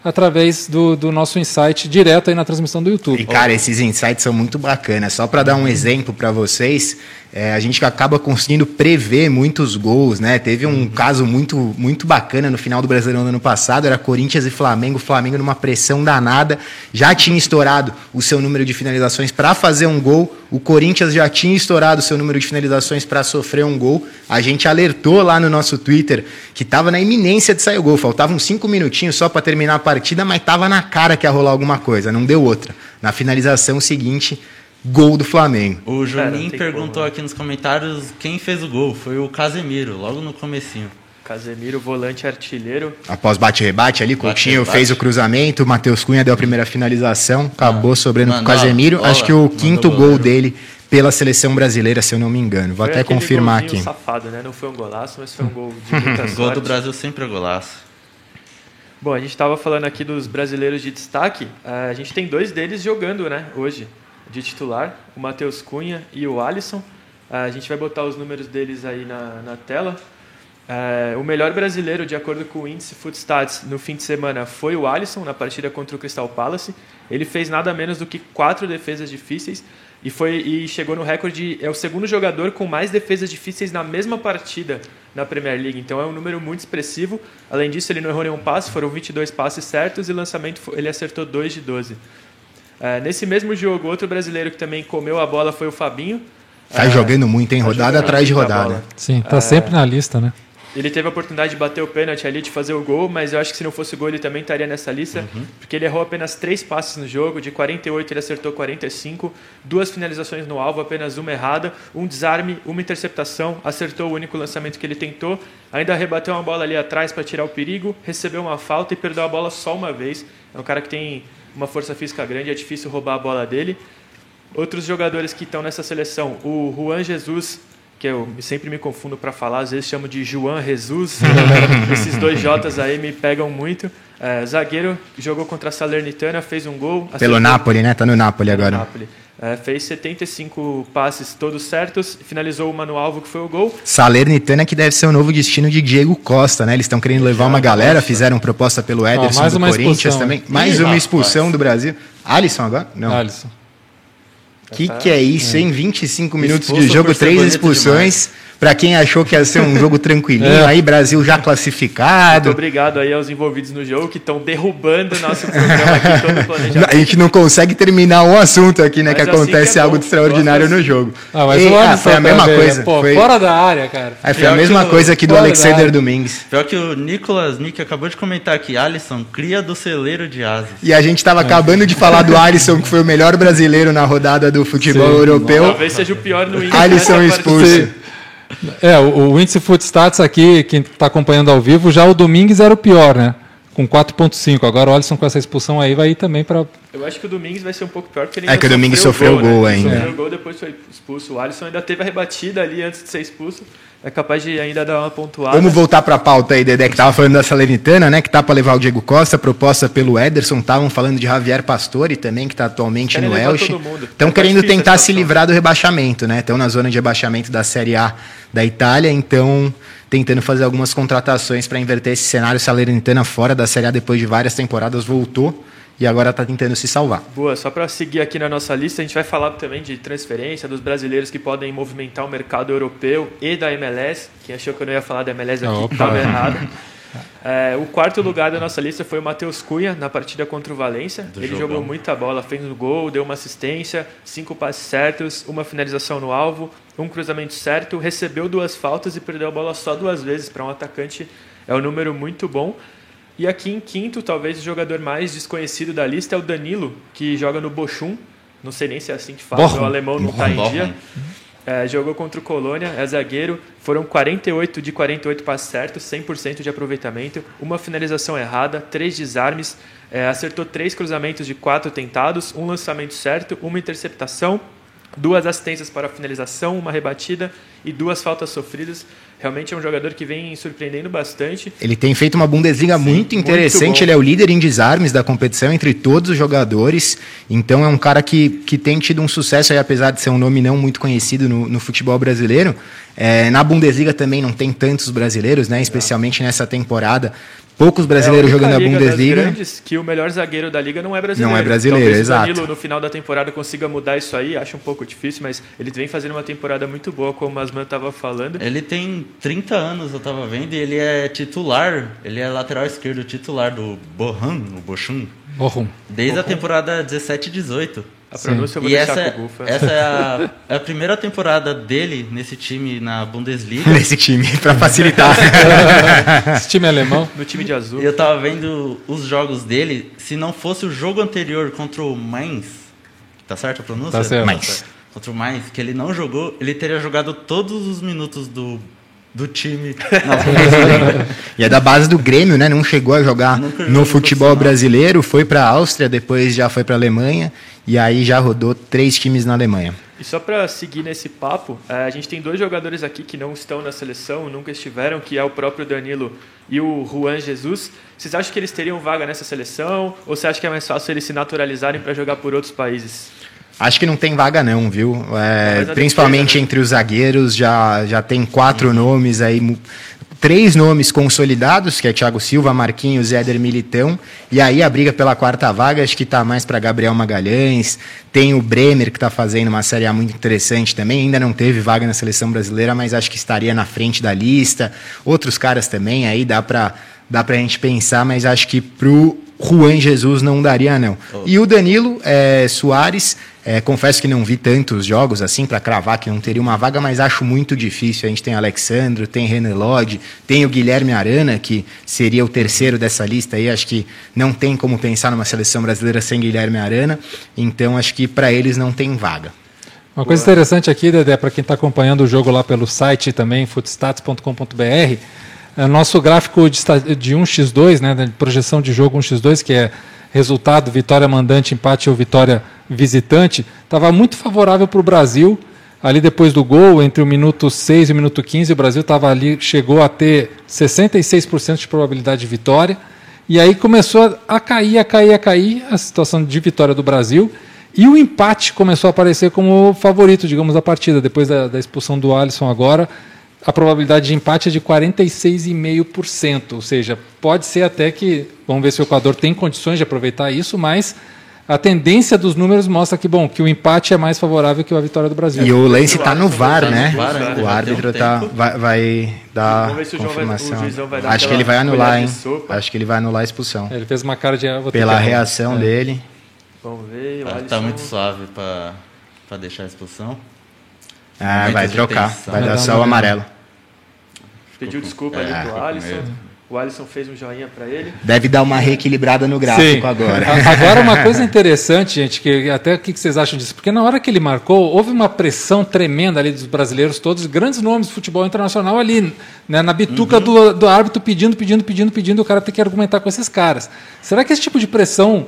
através do, do nosso insight direto aí na transmissão do YouTube. E cara, esses insights são muito bacanas. Só para dar um exemplo para vocês, é, a gente acaba conseguindo prever muitos gols, né? Teve um caso muito, muito bacana no final do Brasileirão do ano passado, era Corinthians e Flamengo, Flamengo numa pressão danada, já tinha estourado o seu número de finalizações para fazer um gol, o Corinthians já tinha estourado o seu número de finalizações para sofrer um gol. A gente alertou lá no nosso Twitter que estava na iminência de sair o gol, faltavam cinco minutinhos só para terminar a partida, mas estava na cara que ia rolar alguma coisa, não deu outra. Na finalização seguinte, gol do Flamengo. O Juninho perguntou como, aqui nos comentários quem fez o gol. Foi o Casemiro, logo no comecinho. Casemiro, volante artilheiro. Após bate-rebate ali, Coutinho fez o cruzamento, o Matheus Cunha deu a primeira finalização, acabou ah, sobrando com o Casemiro. Bola, Acho que o quinto gol dele pela seleção brasileira, se eu não me engano. Vou foi até confirmar aqui. safado, né? Não foi um golaço, mas foi um gol de muita sorte. gol do Brasil sempre é golaço. Bom, a gente estava falando aqui dos brasileiros de destaque. Eh, a gente tem dois deles jogando, né, hoje de titular, o Matheus Cunha e o Alisson. A gente vai botar os números deles aí na, na tela. É, o melhor brasileiro, de acordo com o índice Footstats, no fim de semana foi o Alisson, na partida contra o Crystal Palace. Ele fez nada menos do que quatro defesas difíceis e, foi, e chegou no recorde. É o segundo jogador com mais defesas difíceis na mesma partida na Premier League. Então é um número muito expressivo. Além disso, ele não errou nenhum passe, foram 22 passes certos e lançamento ele acertou 2 de 12. É, nesse mesmo jogo, outro brasileiro que também comeu a bola foi o Fabinho. Tá é, jogando muito, hein? Tá rodada tá atrás de rodada. Sim, tá é, sempre na lista, né? Ele teve a oportunidade de bater o pênalti ali, de fazer o gol, mas eu acho que se não fosse o gol ele também estaria nessa lista, uhum. porque ele errou apenas três passes no jogo, de 48 ele acertou 45, duas finalizações no alvo, apenas uma errada, um desarme, uma interceptação, acertou o único lançamento que ele tentou, ainda rebateu uma bola ali atrás para tirar o perigo, recebeu uma falta e perdeu a bola só uma vez. É um cara que tem uma força física grande, é difícil roubar a bola dele. Outros jogadores que estão nessa seleção, o Juan Jesus, que eu sempre me confundo para falar, às vezes chamo de Juan Jesus. Esses dois J's aí me pegam muito. É, zagueiro, jogou contra a Salernitana, fez um gol. Pelo Napoli, né? Tá no Napoli agora. Napoli. É, fez 75 passes todos certos, finalizou uma no alvo que foi o gol. Salernitana que deve ser o novo destino de Diego Costa, né? Eles estão querendo levar uma galera, fizeram proposta pelo Ederson do Corinthians também. Mais uma expulsão do Brasil. Alisson agora? Não. Alisson. Que que é isso, hein? 25 minutos de jogo, três expulsões. Para quem achou que ia ser um jogo tranquilinho, é. aí Brasil já classificado. Muito obrigado aí aos envolvidos no jogo que estão derrubando o nosso programa aqui todo planejamento. A gente não consegue terminar um assunto aqui, né? Mas que assim acontece que é algo bom. extraordinário no jogo. Ah, mas e, o ah, foi a mesma também, coisa. Pô, foi... Fora da área, cara. Aí foi a mesma coisa aqui do Alexander Domingues. Pior que o Nicolas Nick acabou de comentar aqui, Alisson, cria do celeiro de asas. E a gente estava acabando de falar do Alisson, que foi o melhor brasileiro na rodada do futebol Sim. europeu. Talvez seja o pior no Inter. Alisson né, expulso. É, o, o índice Footstats aqui, quem está acompanhando ao vivo, já o Domingues era o pior, né? Com 4.5. Agora o Alisson com essa expulsão aí vai ir também para. Eu acho que o Domingues vai ser um pouco pior, porque ele É que o Domingues sofreu o gol, gol né? ainda. Sofreu o gol, depois foi expulso. O Alisson ainda teve a rebatida ali antes de ser expulso é capaz de ainda dar uma pontuada. Vamos voltar para a pauta aí, Dedé, que estava falando da Salernitana, né? Que tá para levar o Diego Costa, proposta pelo Ederson. Estavam falando de Javier Pastore também, que está atualmente Querem no Elche. Estão é querendo tentar se livrar do rebaixamento, né? Estão na zona de rebaixamento da Série A da Itália, então tentando fazer algumas contratações para inverter esse cenário. Salernitana fora da Série A depois de várias temporadas voltou e agora está tentando se salvar. Boa, só para seguir aqui na nossa lista, a gente vai falar também de transferência dos brasileiros que podem movimentar o mercado europeu e da MLS. Quem achou que eu não ia falar da MLS aqui estava errado. É, o quarto lugar da nossa lista foi o Matheus Cunha na partida contra o Valência. Do Ele jogão. jogou muita bola, fez um gol, deu uma assistência, cinco passes certos, uma finalização no alvo, um cruzamento certo, recebeu duas faltas e perdeu a bola só duas vezes para um atacante. É um número muito bom. E aqui em quinto, talvez o jogador mais desconhecido da lista é o Danilo, que joga no Bochum. Não sei nem se é assim que fala, o alemão não está em dia. É, jogou contra o Colônia, é zagueiro. Foram 48 de 48 passes certos, 100% de aproveitamento, uma finalização errada, três desarmes, é, acertou três cruzamentos de quatro tentados, um lançamento certo, uma interceptação, duas assistências para a finalização, uma rebatida e duas faltas sofridas. Realmente é um jogador que vem surpreendendo bastante. Ele tem feito uma Bundesliga Sim, muito interessante. Muito ele é o líder em desarmes da competição entre todos os jogadores. Então é um cara que, que tem tido um sucesso aí, apesar de ser um nome não muito conhecido no, no futebol brasileiro. É, na Bundesliga também não tem tantos brasileiros, né? Especialmente nessa temporada poucos brasileiros é jogando a Bundesliga. Grandes, que o melhor zagueiro da liga não é brasileiro. Não é brasileiro, Talvez exato. o Danilo no final da temporada consiga mudar isso aí, acho um pouco difícil, mas ele vem fazendo uma temporada muito boa, como o Masman estava falando. Ele tem 30 anos, eu estava vendo, e ele é titular, ele é lateral esquerdo titular do Bohan, o Bochum. Bochum. Desde Bochum. a temporada 17 e 18. A pronúncia eu vou e deixar essa, com o Gufa. Essa é a, é a, primeira temporada dele nesse time na Bundesliga. nesse time, para facilitar. Esse time alemão. No time de azul. E eu tava vendo os jogos dele. Se não fosse o jogo anterior contra o Mainz, tá certo a pronúncia? Tá certo. Mainz. Contra o Mainz, que ele não jogou, ele teria jogado todos os minutos do do time. e é da base do Grêmio, né? Não chegou a jogar no futebol brasileiro, foi para a Áustria, depois já foi para a Alemanha e aí já rodou três times na Alemanha. E só para seguir nesse papo, é, a gente tem dois jogadores aqui que não estão na seleção, nunca estiveram, que é o próprio Danilo e o Juan Jesus. Vocês acham que eles teriam vaga nessa seleção ou você acha que é mais fácil eles se naturalizarem para jogar por outros países? Acho que não tem vaga não, viu? É, principalmente né? entre os zagueiros, já, já tem quatro uhum. nomes aí, três nomes consolidados, que é Thiago Silva, Marquinhos Éder Militão. E aí a briga pela quarta vaga, acho que está mais para Gabriel Magalhães. Tem o Bremer, que está fazendo uma Série A muito interessante também. Ainda não teve vaga na seleção brasileira, mas acho que estaria na frente da lista. Outros caras também, aí dá para dá a gente pensar, mas acho que pro Juan Jesus não daria, não. Oh. E o Danilo é, Soares É, confesso que não vi tantos jogos assim para cravar que não teria uma vaga, mas acho muito difícil. A gente tem Alexandro, tem René Lodge, tem o Guilherme Arana, que seria o terceiro dessa lista aí. Acho que não tem como pensar numa seleção brasileira sem Guilherme Arana. Então acho que para eles não tem vaga. Uma coisa interessante aqui, Dedé, para quem está acompanhando o jogo lá pelo site também, footstats.com.br, é nosso gráfico de, de 1x2, né, de projeção de jogo 1x2, que é resultado, vitória mandante, empate ou vitória visitante, estava muito favorável para o Brasil. Ali depois do gol, entre o minuto 6 e o minuto 15, o Brasil estava ali, chegou a ter 66% de probabilidade de vitória. E aí começou a cair, a cair, a cair a situação de vitória do Brasil. E o empate começou a aparecer como favorito, digamos, da partida. Depois da, da expulsão do Alisson agora, a probabilidade de empate é de 46,5%. Ou seja, pode ser até que, vamos ver se o Equador tem condições de aproveitar isso, mas a tendência dos números mostra que, bom, que o empate é mais favorável que a vitória do Brasil. E o lance está no VAR, né? O árbitro tá, vai, vai dar confirmação. Vai, vai Acho que ele vai anular, hein? Acho que ele vai anular a expulsão. Ele fez uma cara de... Pela reação é. dele. Vamos ver. Está muito suave para deixar a expulsão. Ah, vai trocar. Vai, dar só o amarelo. Pediu desculpa é, ali pro Alisson. O Alisson fez um joinha para ele. Deve dar uma reequilibrada no gráfico Sim. agora. Agora, uma coisa interessante, gente, que até o que vocês acham disso? Porque na hora que ele marcou, houve uma pressão tremenda ali dos brasileiros todos, grandes nomes do futebol internacional ali, né, na bituca uhum. do, do árbitro pedindo, pedindo, pedindo, pedindo, o cara tem que argumentar com esses caras. Será que esse tipo de pressão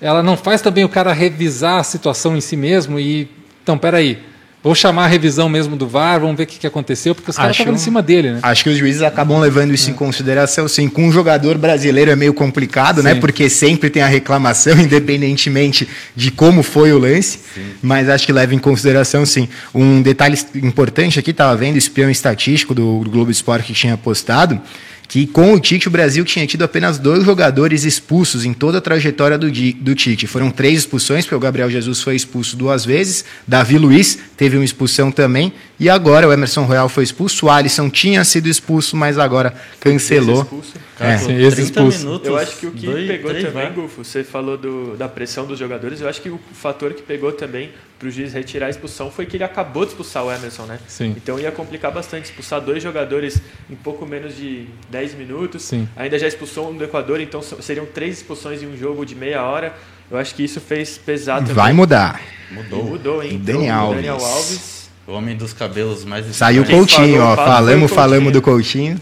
ela não faz também o cara revisar a situação em si mesmo e, então, peraí, Vou chamar a revisão mesmo do VAR, vamos ver o que, que aconteceu, porque os caras estavam em cima dele, né? Acho que os juízes acabam levando isso é. em consideração, sim. Com um jogador brasileiro é meio complicado, né? sim. né? Porque sempre tem a reclamação, independentemente de como foi o lance. Sim. Mas acho que leva em consideração, sim. Um detalhe importante aqui, estava vendo o espião estatístico do, do Globo Esporte que tinha postado que com o Tite o Brasil tinha tido apenas dois jogadores expulsos em toda a trajetória do, do Tite. Foram três expulsões, porque o Gabriel Jesus foi expulso duas vezes, Davi Luiz teve uma expulsão também, e agora o Emerson Royal foi expulso, o Alisson tinha sido expulso, mas agora cancelou. É. Sim, eu acho que o que dois, pegou também, Gufo, você falou do, da pressão dos jogadores, eu acho que o fator que pegou também para o juiz retirar a expulsão foi que ele acabou de expulsar o Emerson, né? Sim. Então ia complicar bastante expulsar dois jogadores em pouco menos de 10 minutos. Sim. Ainda já expulsou um do Equador, então seriam três expulsões em um jogo de meia hora. Eu acho que isso fez pesar também. Vai mudar. Mudou. E mudou, hein? Daniel, Alves. Daniel Alves. O homem dos cabelos mais Saiu o Coutinho, ó. Falamos, falamos do Coutinho.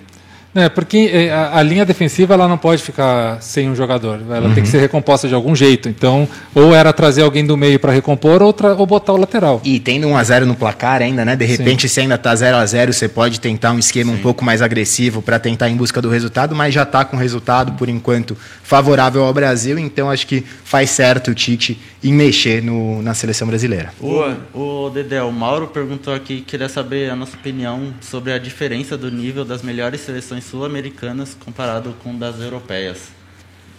É, porque é, a, a, linha defensiva ela não pode ficar sem um jogador, ela uhum. tem que ser recomposta de algum jeito. Então, ou era trazer alguém do meio para recompor, ou, ou botar o lateral. E tendo 1 a 0 no placar ainda, né? De repente, Sim. se ainda tá 0 a 0 você pode tentar um esquema Sim. um pouco mais agressivo para tentar em busca do resultado, mas já está com resultado, por enquanto, favorável ao Brasil. Então, acho que faz certo o Tite em mexer no, na seleção brasileira. O, o Dedé, o Mauro perguntou aqui, queria saber a nossa opinião sobre a diferença do nível das melhores seleções sul-americanas comparado com das europeias?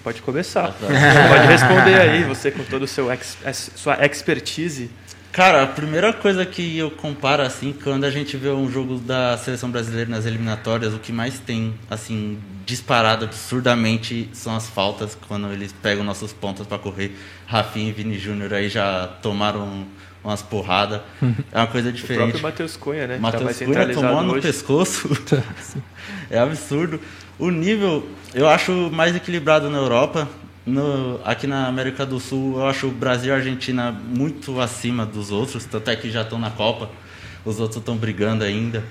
Pode começar. Pode responder aí, você com seu ex, sua expertise. Cara, a primeira coisa que eu comparo assim, quando a gente vê um jogo da seleção brasileira nas eliminatórias, o que mais tem assim disparado absurdamente são as faltas quando eles pegam nossos pontos para correr. Rafinha e Vini Júnior aí já tomaram umas porradas. É uma coisa diferente. O próprio Matheus Cunha, né? Matheus tá Cunha tomou no pescoço. é absurdo. O nível, eu acho mais equilibrado na Europa. No, aqui na América do Sul, eu acho o Brasil e a Argentina muito acima dos outros, tanto é que já estão na Copa, os outros estão brigando ainda.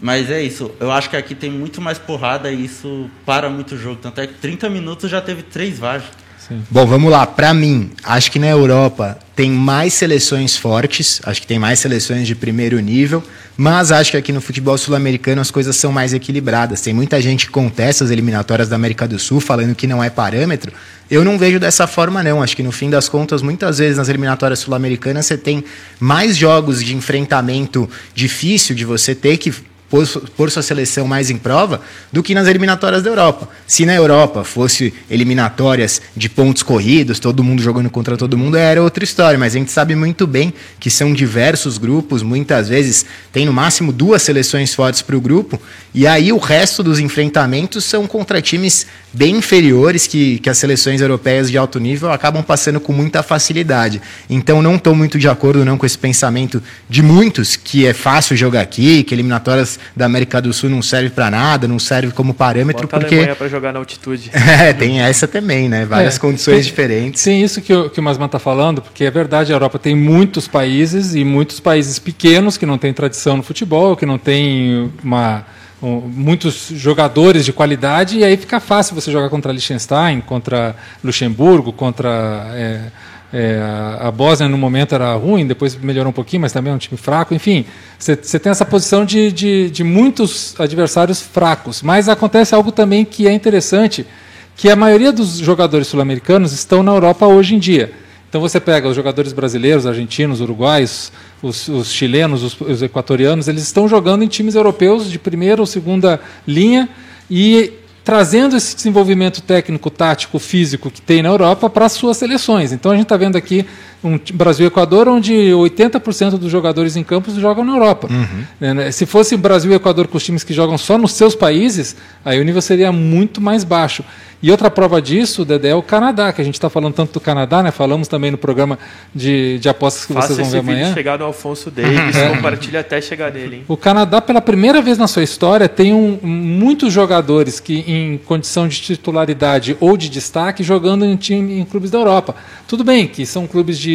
Mas é isso, eu acho que aqui tem muito mais porrada e isso para muito o jogo. Tanto é que 30 minutos já teve três VAR. Sim. Bom, vamos lá. Para mim, acho que na Europa tem mais seleções fortes, acho que tem mais seleções de primeiro nível, mas acho que aqui no futebol sul-americano as coisas são mais equilibradas. Tem muita gente que contesta as eliminatórias da América do Sul, falando que não é parâmetro. Eu não vejo dessa forma, não. Acho que no fim das contas, muitas vezes nas eliminatórias sul-americanas você tem mais jogos de enfrentamento difícil, de você ter que pôr, sua seleção mais em prova do que nas eliminatórias da Europa. Se na Europa fosse eliminatórias de pontos corridos, todo mundo jogando contra todo mundo, era outra história. Mas a gente sabe muito bem que são diversos grupos, muitas vezes tem no máximo duas seleções fortes para o grupo, e aí o resto dos enfrentamentos são contra times bem inferiores que, que as seleções europeias de alto nível acabam passando com muita facilidade. Então não estou muito de acordo não com esse pensamento de muitos que é fácil jogar aqui, que eliminatórias da América do Sul não serve para nada, não serve como parâmetro Bota porque a para jogar na altitude. é, tem essa também, né? Várias é, condições tem, diferentes. Sim, isso que o, que o Masman está falando, porque é verdade, a Europa tem muitos países e muitos países pequenos que não têm tradição no futebol, que não têm uma muitos jogadores de qualidade e aí fica fácil você jogar contra Liechtenstein, contra Luxemburgo, contra é, é, a Bósnia no momento era ruim, depois melhorou um pouquinho, mas também é um time fraco. Enfim, você tem essa posição de, de, de muitos adversários fracos. Mas acontece algo também que é interessante, que a maioria dos jogadores sul-americanos estão na Europa hoje em dia. Então você pega os jogadores brasileiros, argentinos, uruguaios, os, os chilenos, os, os, equatorianos, eles estão jogando em times europeus de primeira ou segunda linha e trazendo esse desenvolvimento técnico, tático, físico que tem na Europa para as suas seleções. Então a gente está vendo aqui um Brasil e Equador, onde 80% dos jogadores em campos jogam na Europa. Uhum. Né, né? Se fosse Brasil e Equador com os times que jogam só nos seus países, aí o nível seria muito mais baixo. E outra prova disso, Dedé, é o Canadá, que a gente está falando tanto do Canadá, né? Falamos também no programa de, de apostas que Faça vocês vão ver amanhã. chegar no Alfonso Davis, é. compartilha até chegar nele. Hein? O Canadá, pela primeira vez na sua história, tem um, muitos jogadores que, em condição de titularidade ou de destaque, jogando em, time, em clubes da Europa. Tudo bem que são clubes de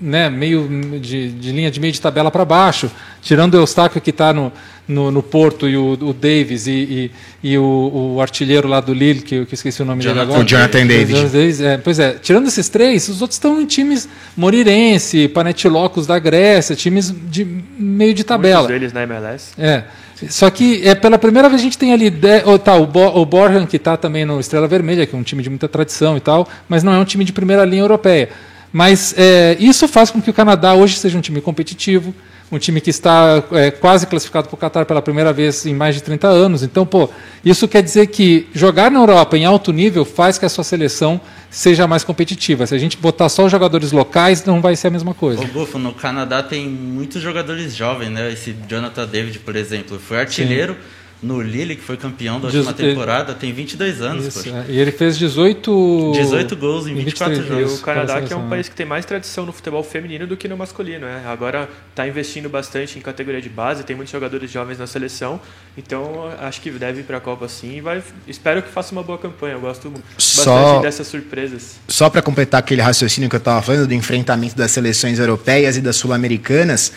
né, meio de, de, linha de meio de tabela para baixo, tirando o Eustáquio que está no, no, no, Porto e o, o Davis e, e, e o, o, artilheiro lá do Lille, que, que esqueci o nome Jonathan, dele agora. O Jonathan. Davis. É, pois é, tirando esses três, os outros estão em times Morirense, Panetilocos da Grécia, times de meio de tabela. Muitos deles na MLS. É. Só que é pela primeira vez a gente tem ali oh, tá, o, Bo, o Borjan, que está também no Estrela Vermelha, que é um time de muita tradição e tal, mas não é um time de primeira linha europeia. Mas é, isso faz com que o Canadá hoje seja um time competitivo, um time que está é, quase classificado para o Qatar pela primeira vez em mais de 30 anos. Então, pô, isso quer dizer que jogar na Europa em alto nível faz que a sua seleção seja mais competitiva. Se a gente botar só os jogadores locais, não vai ser a mesma coisa. O Bufo, no Canadá tem muitos jogadores jovens, né? Esse Jonathan David, por exemplo, foi artilheiro. Sim no Lille, que foi campeão da última temporada, tem 22 anos. Isso, é. E ele fez 18... 18 gols em 24 jogos. E o Canadá, que é um país que tem mais tradição no futebol feminino do que no masculino. Né? Agora está investindo bastante em categoria de base, tem muitos jogadores jovens na seleção, então acho que deve ir para a Copa sim. Vai, espero que faça uma boa campanha. Eu gosto Só... bastante dessas surpresas. Só para completar aquele raciocínio que eu estava falando do enfrentamento das seleções europeias e das sul-americanas,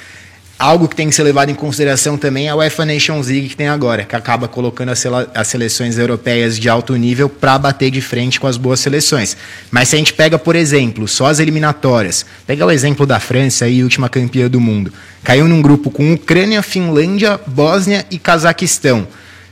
Algo que tem que ser levado em consideração também é a UEFA Nations League que tem agora, que acaba colocando as seleções europeias de alto nível para bater de frente com as boas seleções. Mas se a gente pega, por exemplo, só as eliminatórias, pega o exemplo da França, aí, última campeã do mundo, caiu num grupo com Ucrânia, Finlândia, Bósnia e Cazaquistão.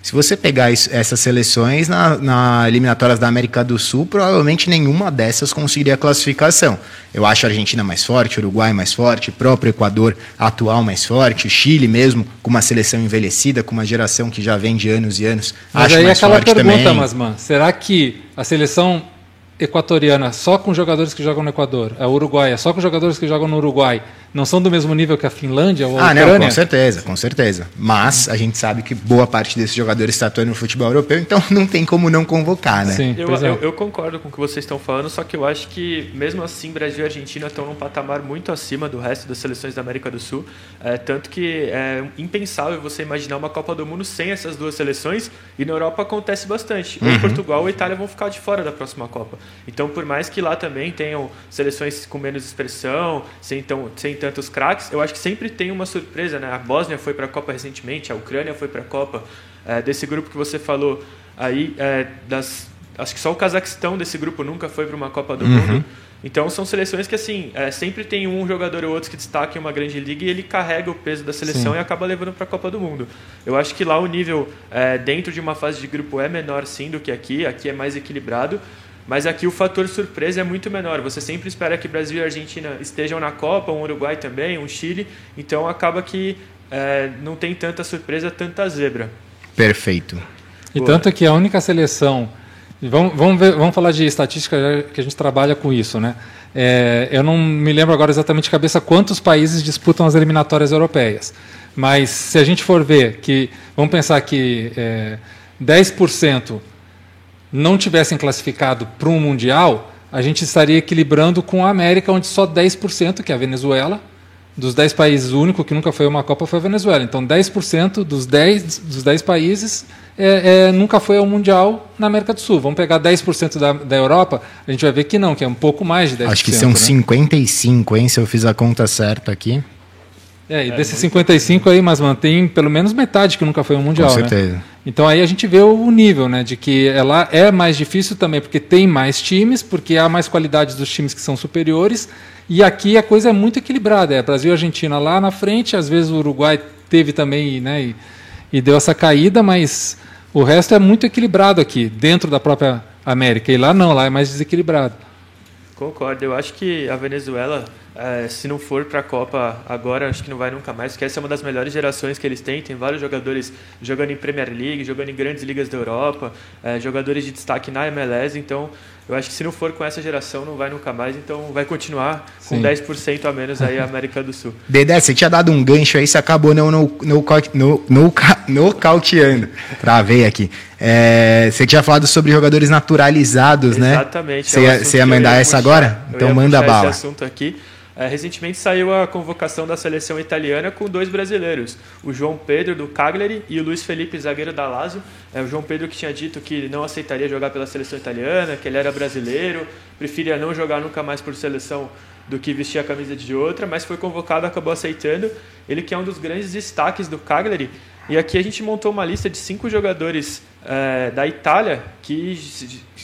Se você pegar isso, essas seleções na, na eliminatórias da América do Sul, provavelmente nenhuma dessas conseguiria classificação. Eu acho a Argentina mais forte, Uruguai mais forte, próprio Equador atual mais forte, Chile mesmo com uma seleção envelhecida, com uma geração que já vem de anos e anos. Mas acho aí mais aquela forte pergunta, também. Masman, será que a seleção equatoriana só com jogadores que jogam no Equador, a Uruguaia só com jogadores que jogam no Uruguai, não são do mesmo nível que a Finlândia ou a ah, Ucrânia? não, com certeza, com certeza. Mas a gente sabe que boa parte desses jogadores está atuando no futebol europeu, então não tem como não convocar, né? Sim, eu, é. eu, eu, concordo com o que vocês estão falando, só que eu acho que mesmo assim Brasil e Argentina estão num patamar muito acima do resto das seleções da América do Sul, é, tanto que é impensável você imaginar uma Copa do Mundo sem essas duas seleções e na Europa acontece bastante. Uhum. Ou Portugal ou Itália vão ficar de fora da próxima Copa. Então, por mais que lá também tenham seleções com menos expressão, sem, tão, sem tantos craques, eu acho que sempre tem uma surpresa, né? A Bósnia foi para a Copa recentemente, a Ucrânia foi para a Copa. É, desse grupo que você falou aí, é, das, acho que só o Cazaquistão desse grupo nunca foi para uma Copa do uhum. Mundo. Então são seleções que assim é, sempre tem um jogador ou outro que destaca em uma grande liga e ele carrega o peso da seleção sim. e acaba levando para a Copa do Mundo. Eu acho que lá o nível é, dentro de uma fase de grupo é menor sim do que aqui. Aqui é mais equilibrado. Mas aqui o fator surpresa é muito menor. Você sempre espera que Brasil e Argentina estejam na Copa, um Uruguai também, um Chile. Então acaba que é, não tem tanta surpresa, tanta zebra. Perfeito. E Boa. tanto que a única seleção. Vamos, vamos, ver, vamos falar de estatística, que a gente trabalha com isso, né? É, eu não me lembro agora exatamente de cabeça quantos países disputam as eliminatórias europeias. Mas se a gente for ver que, vamos pensar que é, 10% não tivessem classificado para um Mundial, a gente estaria equilibrando com a América, onde só 10%, que é a Venezuela, dos 10 países, o único que nunca foi uma Copa foi a Venezuela. Então, 10% dos 10, dos 10 países é, é, nunca foi ao Mundial na América do Sul. Vamos pegar 10% da, da Europa, a gente vai ver que não, que é um pouco mais de 10%. Acho que são né? 55, hein, se eu fiz a conta certa aqui. É, e é, desses 55 aí, mas mantém pelo menos metade que nunca foi um Mundial. Com né? certeza. Né? Então aí a gente vê o nível, né? De que ela é mais difícil também, porque tem mais times, porque há mais qualidade dos times que são superiores. E aqui a coisa é muito equilibrada. É Brasil e Argentina lá na frente, às vezes o Uruguai teve também, né? E, e deu essa caída, mas o resto é muito equilibrado aqui, dentro da própria América. E lá não, lá é mais desequilibrado. Concordo. Eu acho que a Venezuela é, se não for para a Copa agora, acho que não vai nunca mais, porque essa é uma das melhores gerações que eles têm. Tem vários jogadores jogando em Premier League, jogando em grandes ligas da Europa, é, jogadores de destaque na MLS. Então, eu acho que se não for com essa geração, não vai nunca mais. Então, vai continuar com Sim. 10% a menos aí a América do Sul. Dedé, você tinha dado um gancho aí, você acabou não, no, no, no, no, nocauteando. Travei aqui. É, você tinha falado sobre jogadores naturalizados, Exatamente, né? Exatamente. Você, é você ia mandar essa puxar, agora? Então, manda bala. esse assunto aqui. É, recentemente saiu a convocação da seleção italiana com dois brasileiros, o João Pedro do Cagliari e o Luiz Felipe, zagueiro da Lazio. É, o João Pedro que tinha dito que não aceitaria jogar pela seleção italiana, que ele era brasileiro, preferia não jogar nunca mais por seleção do que vestir a camisa de outra, mas foi convocado, acabou aceitando. Ele que é um dos grandes destaques do Cagliari. E aqui a gente montou uma lista de cinco jogadores é, da Itália que,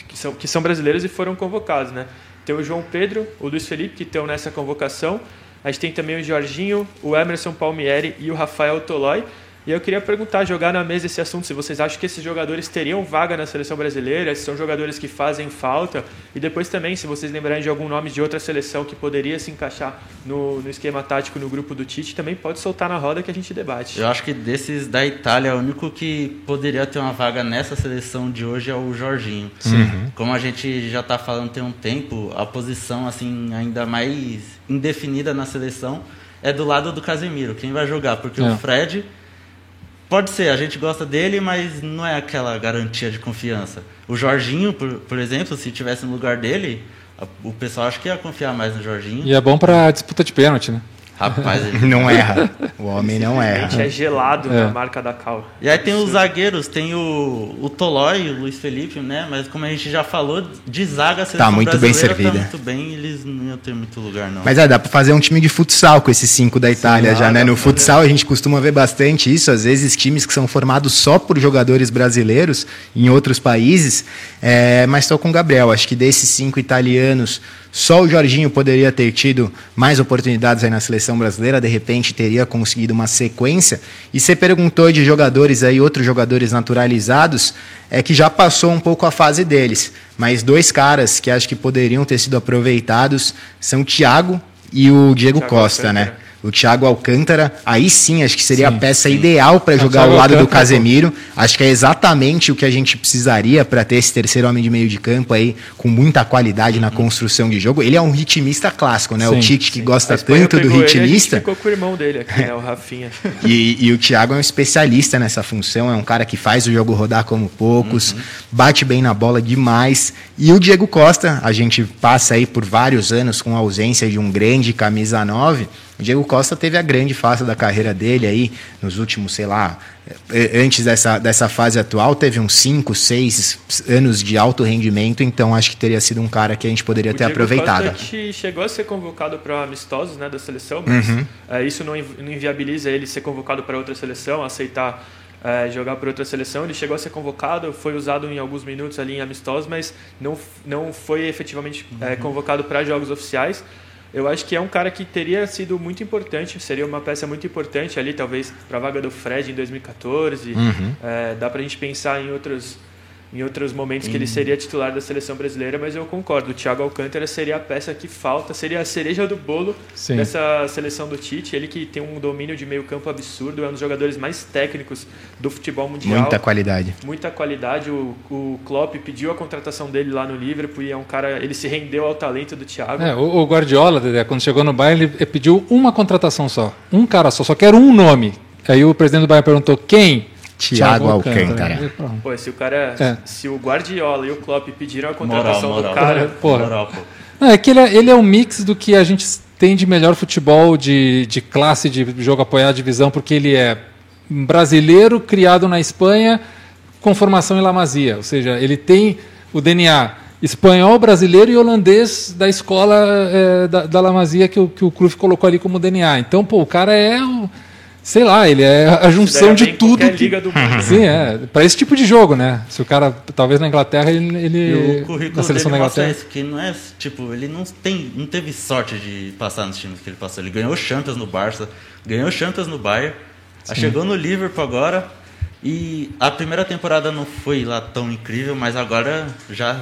que, são, que são brasileiros e foram convocados, né? Tem o João Pedro, o Luiz Felipe, que estão nessa convocação. A gente tem também o Jorginho, o Emerson Palmieri e o Rafael Tolói. E eu queria perguntar, jogar na mesa esse assunto, se vocês acham que esses jogadores teriam vaga na seleção brasileira, se são jogadores que fazem falta, e depois também, se vocês lembrarem de algum nome de outra seleção que poderia se encaixar no, no esquema tático no grupo do Tite, também pode soltar na roda que a gente debate. Eu acho que desses da Itália, o único que poderia ter uma vaga nessa seleção de hoje é o Jorginho. Uhum. Como a gente já está falando tem um tempo, a posição assim ainda mais indefinida na seleção é do lado do Casemiro. Quem vai jogar? Porque é. o Fred Pode ser, a gente gosta dele, mas não é aquela garantia de confiança. O Jorginho, por, por exemplo, se tivesse no lugar dele, o pessoal acho que ia confiar mais no Jorginho. E é bom para disputa de pênalti, né? Rapaz, ele não erra. O homem não erra. é gelado é. na marca da cal. E aí tem os zagueiros, tem o, o Tolói, o Luiz Felipe, né? Mas como a gente já falou, de zaga a tá muito bem servida. Tá muito bem, eles não iam ter muito lugar, não. Mas é, dá pra fazer um time de futsal com esses cinco da Itália Sim, já, né? No futsal a gente costuma ver bastante isso, às vezes times que são formados só por jogadores brasileiros em outros países. É, mas estou com o Gabriel, acho que desses cinco italianos só o Jorginho poderia ter tido mais oportunidades aí na seleção brasileira, de repente teria conseguido uma sequência. E você perguntou de jogadores aí, outros jogadores naturalizados, é que já passou um pouco a fase deles. Mas dois caras que acho que poderiam ter sido aproveitados são o Thiago e o Diego Thiago Costa, né? O Thiago Alcântara, aí sim acho que seria sim, a peça sim. ideal para jogar ao lado Alcântara, do Casemiro. Acho que é exatamente o que a gente precisaria para ter esse terceiro homem de meio de campo aí com muita qualidade na construção de jogo. Ele é um ritmista clássico, né? Sim, o Tite que gosta tanto do ritmista. Ele, ficou com o irmão dele aqui, né? O Rafinha. e, e, o Thiago é um especialista nessa função, é um cara que faz o jogo rodar como poucos, uhum. bate bem na bola demais. E o Diego Costa, a gente passa aí por vários anos com a ausência de um grande camisa 9 o Diego Costa teve a grande fase da carreira dele aí, nos últimos, sei lá, eh, antes dessa, dessa fase atual, teve uns 5, 6 anos de alto rendimento, então acho que teria sido um cara que a gente poderia o ter Diego aproveitado. Costa chegou a ser convocado para amistosos né, da seleção, mas uhum. é, isso não, não inviabiliza ele ser convocado para outra seleção, aceitar é, jogar por outra seleção. Ele chegou a ser convocado, foi usado em alguns minutos ali em amistosos, mas não, não foi efetivamente é, convocado para jogos oficiais eu acho que é um cara que teria sido muito importante, seria uma peça muito importante ali, talvez para a vaga do Fred em 2014. Uhum. É, dá para a gente pensar em outros em outros momentos que ele seria titular da seleção brasileira, mas eu concordo. O Thiago Alcântara seria a peça que falta, seria a cereja do bolo Sim. dessa seleção do Tite. Ele que tem um domínio de meio campo absurdo, é um dos jogadores mais técnicos do futebol mundial. Muita qualidade. Muita qualidade. O, o Klopp pediu a contratação dele lá no Liverpool e é um cara, ele se rendeu ao talento do Thiago. É, o, o Guardiola, quando chegou no Bayern, ele pediu uma contratação só, um cara só, só quer um nome. Aí o presidente do Bayern perguntou quem? Thiago Alcântara. Pô, se o cara. É. Se o Guardiola e o Klopp pediram a contratação moral, moral. do cara. Porra. Moral, pô. Não, é que ele é, ele é um mix do que a gente tem de melhor futebol de, de classe de jogo apoiado de visão, porque ele é brasileiro, criado na Espanha, com formação em La Masia. Ou seja, ele tem o DNA espanhol, brasileiro e holandês da escola é, da, da La Masia que o, que o Cruyff colocou ali como DNA. Então, pô, o cara é. Um, sei lá, ele é a junção de tudo. Que... Liga do mundo. Sim, é. Para esse tipo de jogo, né? Se o cara, talvez na Inglaterra, ele. ele o currículo na seleção da Inglaterra. Isso, que não é, tipo, ele não, tem, não teve sorte de passar nos times que ele passou. Ele ganhou Champions no Barça, ganhou Champions no Bayern, chegou no Liverpool agora. E a primeira temporada não foi lá tão incrível, mas agora já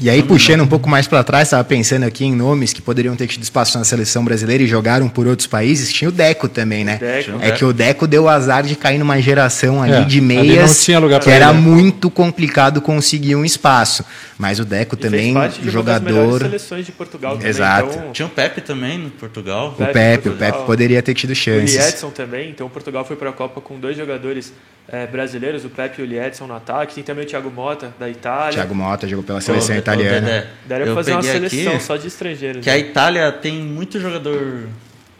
e aí, puxando um pouco mais para trás, estava pensando aqui em nomes que poderiam ter tido espaço na seleção brasileira e jogaram por outros países. Tinha o Deco também, né? Deco. É que o Deco deu o azar de cair numa geração ali é, de meias que era ele, né? muito complicado conseguir um espaço. Mas o Deco e também, de jogador. seleções de Portugal também. Exato. Então... Tinha o Pepe também no Portugal. O Pepe, o Pepe poderia ter tido chances. O Edson também. Então, Portugal foi para a Copa com dois jogadores é, brasileiros, o Pepe e o Liedson no ataque. Tem também o Thiago Mota, da Itália. Thiago Mota jogou pela seleção ô, italiana. Daria pra fazer uma seleção aqui, só de estrangeiros. Que né? a Itália tem muito jogador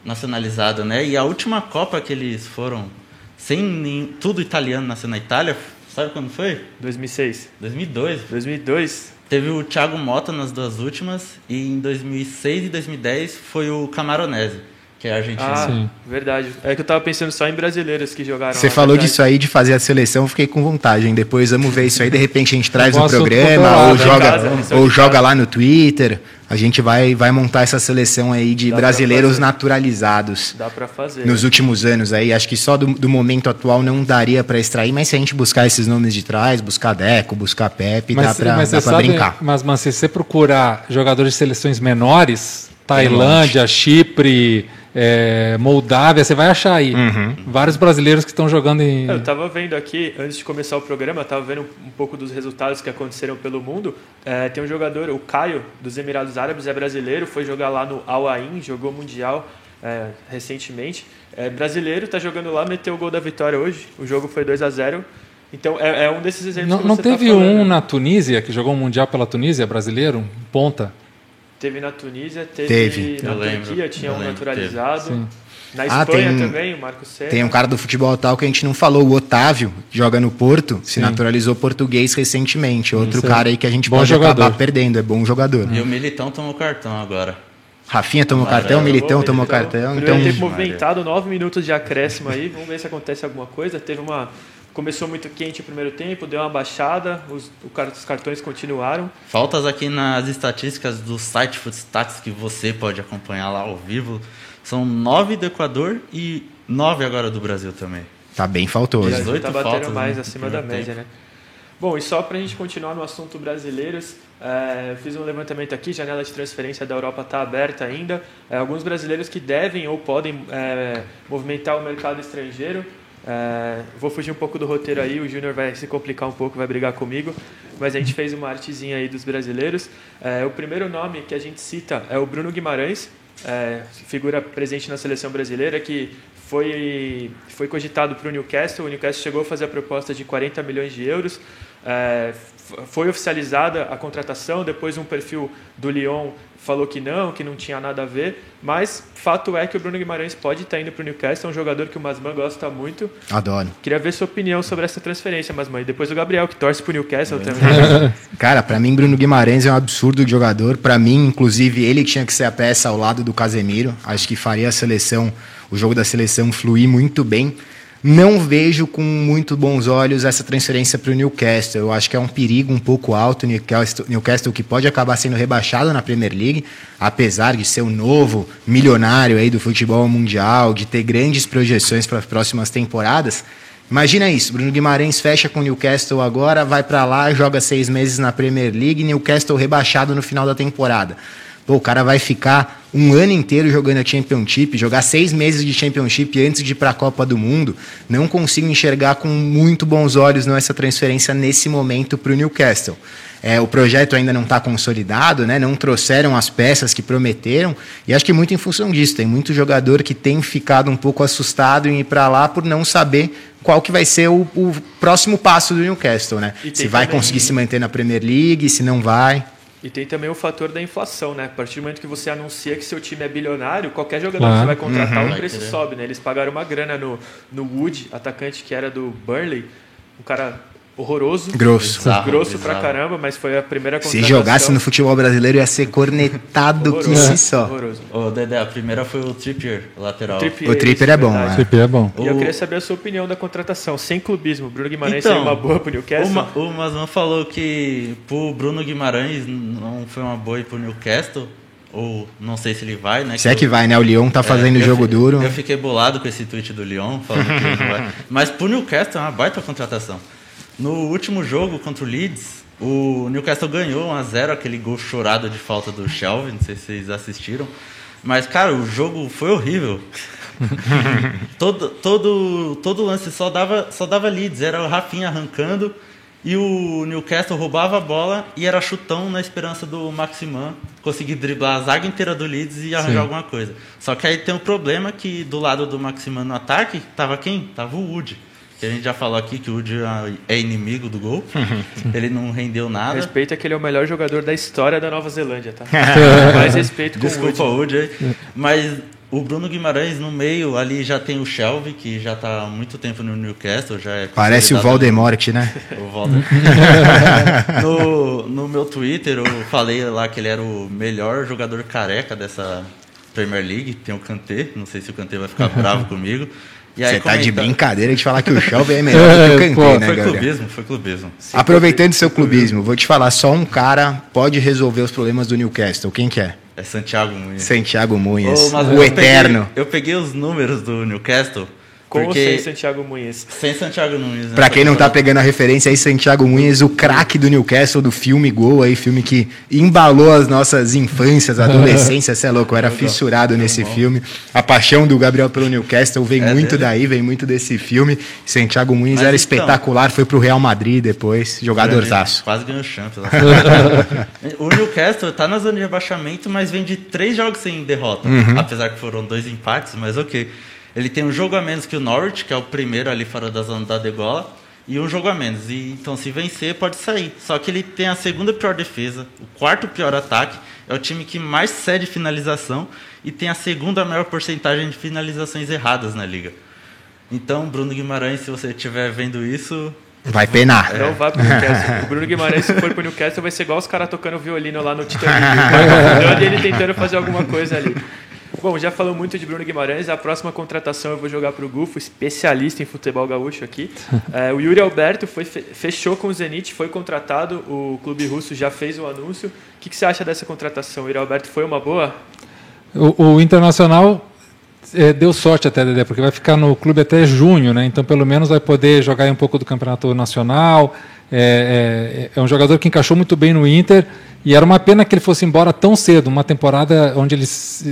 nacionalizado, né? E a última Copa que eles foram, sem nem, tudo italiano nasceu na Itália, sabe quando foi? 2006. 2002. 2002. Teve o Thiago Mota nas duas últimas e em 2006 e 2010 foi o Camaronese que é a Argentina. Ah, Sim. verdade. É que eu tava pensando só em brasileiros que jogaram. Você falou verdade. disso aí de fazer a seleção, eu fiquei com vontade. Hein? Depois vamos ver isso aí, de repente a gente traz no programa ou joga, casa, ou joga lá no Twitter. A gente vai, vai montar essa seleção aí de Dá brasileiros naturalizados. Dá para fazer. Nos últimos anos aí, acho que só do, do momento atual não daria para extrair, mas se a gente buscar esses nomes de trás, buscar Deco, buscar Pepe, mas, dá para brincar. Mas, mas se você procurar jogadores de seleções menores, Tailândia, Chipre, é, Moldávia, você vai achar aí uhum. vários brasileiros que estão jogando em. Eu estava vendo aqui, antes de começar o programa, estava vendo um pouco dos resultados que aconteceram pelo mundo. É, tem um jogador, o Caio, dos Emirados Árabes, é brasileiro, foi jogar lá no Al Ain, jogou Mundial é, recentemente. É brasileiro, está jogando lá, meteu o gol da vitória hoje. O jogo foi 2 a 0 então é, é um desses exemplos. Não, não tá teve tá um na Tunísia que jogou um Mundial pela Tunísia, brasileiro, ponta? Teve na Tunísia, teve, teve. na Turquia, lembro. tinha um naturalizado. Na ah, Espanha ah, também, o Marco Senna. Tem um cara do futebol tal que a gente não falou, o Otávio, joga no Porto, Sim. se naturalizou português recentemente. Outro cara aí que a gente bom pode jogador. acabar perdendo, é bom jogador. E o Militão tomou cartão agora. Rafinha tomou cartão, Militão tomou cartão. Então, tempo movimentado, nove minutos de acréscimo aí. Vamos ver se acontece alguma coisa. Teve uma Começou muito quente o primeiro tempo, deu uma baixada, os, os cartões continuaram. Faltas aqui nas estatísticas do site Footstats que você pode acompanhar lá ao vivo. São nove do Equador e nove agora do Brasil também. Tá bem faltoso. 18 tá batendo faltas, mais né, acima da média, tempo. né? Bom, e só para a gente continuar no assunto brasileiros, é, fiz um levantamento aqui, janela de transferência da Europa está aberta ainda. É, alguns brasileiros que devem ou podem é, movimentar o mercado estrangeiro. É, vou fugir um pouco do roteiro aí, o Júnior vai se complicar um pouco, vai brigar comigo, mas a gente fez uma artezinha aí dos brasileiros. É, o primeiro nome que a gente cita é o Bruno Guimarães, é, figura presente na seleção brasileira, que foi, foi cogitado para o Newcastle. O Newcastle chegou a fazer a proposta de 40 milhões de euros. É, foi oficializada a contratação, depois um perfil do Lyon falou que não, que não tinha nada a ver, mas fato é que o Bruno Guimarães pode estar indo para o Newcastle, é um jogador que o Masman gosta muito. Adoro. Queria ver sua opinião sobre essa transferência, Masman, e depois o Gabriel, que torce para o Newcastle é. também. Cara, para mim Bruno Guimarães é um absurdo de jogador, para mim, inclusive, ele tinha que ser a peça ao lado do Casemiro, acho que faria a seleção, o jogo da seleção fluir muito bem. Não vejo com muito bons olhos essa transferência para o Newcastle. Eu acho que é um perigo um pouco alto o Newcastle, Newcastle que pode acabar sendo rebaixado na Premier League, apesar de ser o novo milionário aí do futebol mundial, de ter grandes projeções para as próximas temporadas. Imagina isso, Bruno Guimarães fecha com o Newcastle agora, vai para lá, joga seis meses na Premier League, Newcastle rebaixado no final da temporada. Pô, o cara vai ficar um ano inteiro jogando a Championship, jogar seis meses de Championship antes de ir para a Copa do Mundo. Não consigo enxergar com muito bons olhos não, essa transferência nesse momento para o Newcastle. É, o projeto ainda não está consolidado, né? não trouxeram as peças que prometeram, e acho que muito em função disso. Tem muito jogador que tem ficado um pouco assustado em ir para lá por não saber qual que vai ser o, o próximo passo do Newcastle. Né? Se vai também... conseguir se manter na Premier League, se não vai. E tem também o fator da inflação, né? A partir do momento que você anuncia que seu time é bilionário, qualquer jogador que você vai contratar, uhum. o preço sobe, né? Eles pagaram uma grana no, no Wood, atacante que era do Burnley, um cara horroroso. Grosso. Exato, grosso exato. pra caramba, mas foi a primeira contratação. Se jogasse no futebol brasileiro ia ser cornetado que se só. Horroroso. Ô, Dedé, a primeira foi o Trippier, lateral. O Trippier, o Trippier é, bom, né? O Trippier é bom. E eu queria saber a sua opinião da contratação, sem clubismo. Bruno Guimarães então, seria uma boa pro Newcastle? O, o Masman falou que pro Bruno Guimarães não foi uma boa pro Newcastle. Ou não sei se ele vai, né? Se é que vai, né? O Lyon tá é, fazendo é, jogo duro. Eu fiquei bolado com esse tweet do Lyon, falando que ele não vai. Mas pro Newcastle é uma baita contratação. No último jogo contra o Leeds, o Newcastle ganhou 1 a 0 aquele gol chorado de falta do Shelby, não sei se vocês assistiram. Mas, cara, o jogo foi horrível. todo, todo, todo lance só dava, só dava Leeds, era o Rafinha arrancando e o Newcastle roubava a bola e era chutão na esperança do Maximan conseguir driblar a zaga inteira do Leeds e arranjar Sim. alguma coisa. Só que aí tem um problema que do lado do Maximan no ataque, tava quem? Tava o Wood que a gente já falou aqui que o Woody é inimigo do gol. ele não rendeu nada. Respeita que ele é o melhor jogador da história da Nova Zelândia, tá? Mais respeito com Desculpa o Woody. Woody Mas o Bruno Guimarães no meio ali já tem o Shelby, que já está há muito tempo no Newcastle. Já é Parece o Valdemort, né? o Valdemort. no, no meu Twitter eu falei lá que ele era o melhor jogador careca dessa Premier League. Tem o Kanté, não sei se o Kanté vai ficar bravo comigo. Você tá de brincadeira de falar que o Shelby é melhor que o Kanté, né, Foi Gabriel? clubismo, foi clubismo. Sim, Aproveitando seu clubismo, vou te falar, só um cara pode resolver os problemas do Newcastle. Quem que é? É Santiago Munhas. Santiago Munhas, oh, o eterno. Peguei, eu peguei os números do Newcastle com Porque... ou sem Santiago Muniz? Sem Santiago Muniz. Né? Pra quem não tá pegando a referência aí, Santiago Muniz, o craque do Newcastle, do filme Gol, aí, filme que embalou as nossas infâncias, adolescência, você é louco, eu era fissurado nesse filme. A paixão do Gabriel pelo Newcastle vem é muito dele. daí, vem muito desse filme. Santiago Muniz Mas era então, espetacular, foi pro Real Madrid depois, jogadorzaço. Quase ganhou o Champions. o Newcastle tá na zona de rebaixamento, mas vem de três jogos sem derrota. Uhum. Apesar que foram dois empates, mas ok. Ele tem um jogo a menos que o Norwich, que é o primeiro ali fora da zona da degola, e um jogo a menos. E, então, se vencer, pode sair. Só que ele tem a segunda pior defesa, o quarto pior ataque, é o time que mais cede finalização e tem a segunda maior porcentagem de finalizações erradas na liga. Então, Bruno Guimarães, se você estiver vendo isso, Vai penar. Não vai pro Newcastle. O Bruno Guimarães, se for pro Newcastle, vai ser igual os caras tocando violino lá no Titanic. Ele tentando fazer alguma coisa ali. Bom, já falou muito de Bruno Guimarães. A próxima contratação eu vou jogar para o Gufo, especialista em futebol gaúcho aqui. É, o Yuri Alberto foi, fechou com o Zenit, foi contratado. O clube russo já fez o anúncio. O que, que você acha dessa contratação? O Yuri Alberto foi uma boa? O, o Internacional é, deu sorte até, Dedé, porque vai ficar no clube até junho, né? Então, pelo menos vai poder jogar um pouco do campeonato nacional. É, é, é um jogador que encaixou muito bem no Inter e era uma pena que ele fosse embora tão cedo, uma temporada onde ele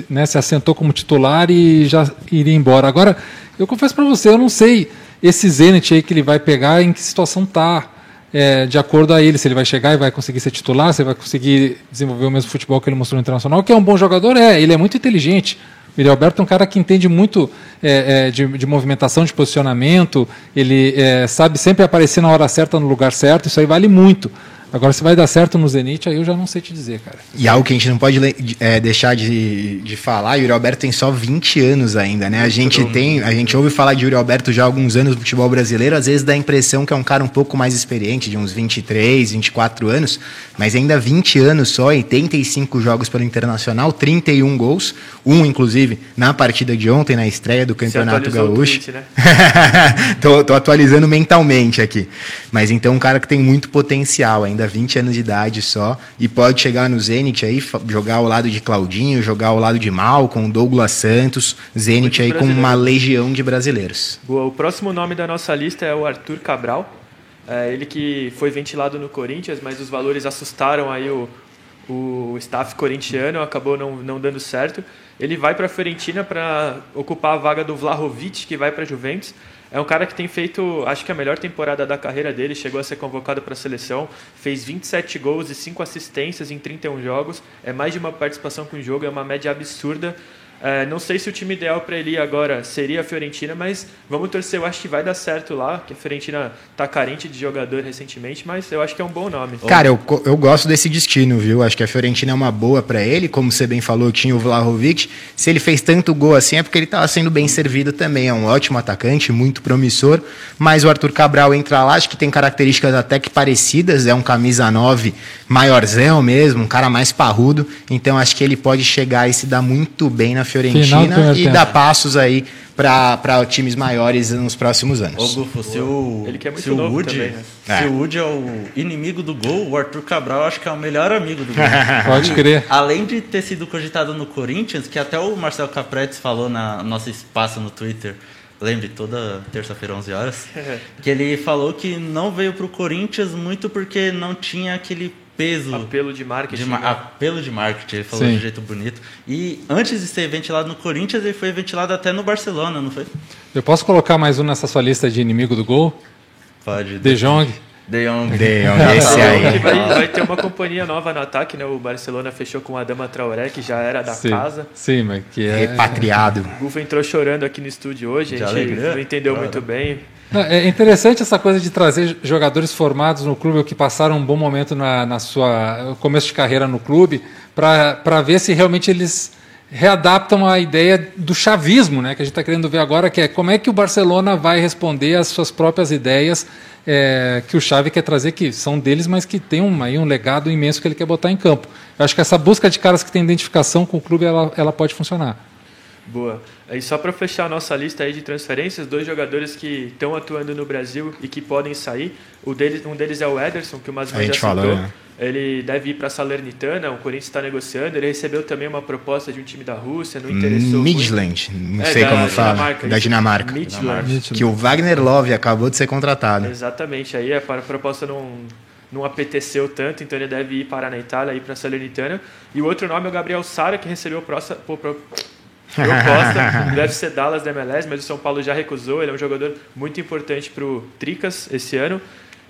né, se assentou como titular e já iria embora. Agora, eu confesso para você, eu não sei esse Zenit aí que ele vai pegar, em que situação está, é, de acordo a ele, se ele vai chegar e vai conseguir ser titular, se vai conseguir desenvolver o mesmo futebol que ele mostrou no Internacional, que é um bom jogador, é, ele é muito inteligente. Miguel Alberto é um cara que entende muito é, é, de, de, movimentação, de posicionamento, ele é, sabe sempre aparecer na hora certa, no lugar certo, isso aí vale muito. Agora, se vai dar certo no Zenit, aí eu já não sei te dizer, cara. E algo que a gente não pode é, deixar de, de falar, Yuri Alberto tem só 20 anos ainda, né? A gente tem, a gente ouve falar de Yuri Alberto já há alguns anos no futebol brasileiro, às vezes dá a impressão que é um cara um pouco mais experiente, de uns 23, 24 anos, mas ainda 20 anos só, 85 jogos pelo Internacional, 31 gols, um inclusive na partida de ontem, na estreia do Campeonato Gaúcho. Tweet, né? tô, tô atualizando mentalmente aqui. Mas então um cara que tem muito potencial ainda ainda 20 anos de idade só, e pode chegar no Zenit aí, jogar ao lado de Claudinho, jogar ao lado de Malcom, Douglas Santos, Zenit aí com uma legião de brasileiros. O próximo nome da nossa lista é o Arthur Cabral, é, ele que foi ventilado no Corinthians, mas os valores assustaram aí o, o staff corintiano, acabou não, não dando certo. Ele vai para a Fiorentina para ocupar a vaga do Vlahovic, que vai para a Juventus. É um cara que tem feito, acho que a melhor temporada da carreira dele, chegou a ser convocado para a seleção, fez 27 gols e 5 assistências em 31 jogos, é mais de uma participação com o jogo, é uma média absurda. É, não sei se o time ideal para ele agora seria a Fiorentina, mas vamos torcer. Eu acho que vai dar certo lá, que a Fiorentina está carente de jogador recentemente, mas eu acho que é um bom nome. Cara, eu, eu gosto desse destino, viu? Acho que a Fiorentina é uma boa para ele. Como você bem falou, tinha o Vlahovic. Se ele fez tanto gol assim, é porque ele estava sendo bem servido também. É um ótimo atacante, muito promissor. Mas o Arthur Cabral entra lá, acho que tem características até que parecidas. É um camisa 9 maiorzão mesmo, um cara mais parrudo. Então acho que ele pode chegar e se dar muito bem na Fiorentina e dar passos aí para times maiores nos próximos anos. Ô, Gufo, se o, Ele que é muito se o Wood, também, né? se é. o Wood é o inimigo do gol, o Arthur Cabral acho que é o melhor amigo do gol. Pode crer. Além de ter sido cogitado no Corinthians, que até o Marcelo Capretes falou na nosso espaço no Twitter, lembre, toda terça-feira, 11 horas, que ele falou que não veio para o Corinthians muito porque não tinha aquele peso. Apelo de marketing. De ma né? Apelo de marketing, ele falou Sim. de um jeito bonito. E antes de ser ventilado no Corinthians, ele foi ventilado até no Barcelona, não foi? Eu posso colocar mais um nessa sua lista de inimigo do gol? Pode. De Jong. De Jong. De Jong, esse aí. Vai, vai, ter uma companhia nova no ataque, né? O Barcelona fechou com a Dama Traoré, que já era da sim, casa. Sim, mas que é... Repatriado. O Gufo entrou chorando aqui no estúdio hoje, a gente alegria. não entendeu claro. muito bem. É interessante essa coisa de trazer jogadores formados no clube ou que passaram um bom momento na, na sua começo de carreira no clube para ver se realmente eles readaptam a ideia do chavismo, né, que a gente está querendo ver agora, que é como é que o Barcelona vai responder às suas próprias ideias é, que o Xavi quer trazer, que são deles, mas que tem um, aí um legado imenso que ele quer botar em campo. Eu acho que essa busca de caras que têm identificação com o clube, ela, ela pode funcionar. Boa. E só para fechar a nossa lista aí de transferências, dois jogadores que estão atuando no Brasil e que podem sair. O deles, um deles é o Ederson, que o Masman já citou. Falou, né? Ele deve ir para a Salernitana, o Corinthians está negociando. Ele recebeu também uma proposta de um time da Rússia, não interessou. Midland, não é, sei da, como fala. Dinamarca, da Dinamarca. Midland. Que o Wagner Love acabou de ser contratado. Exatamente, aí a proposta não, não apeteceu tanto, então ele deve ir parar na Itália, ir para a Salernitana. E o outro nome é o Gabriel Sara, que recebeu proposta proposta deve ser Dallas da MLS, mas o São Paulo já recusou. Ele é um jogador muito importante para o Tricas esse ano.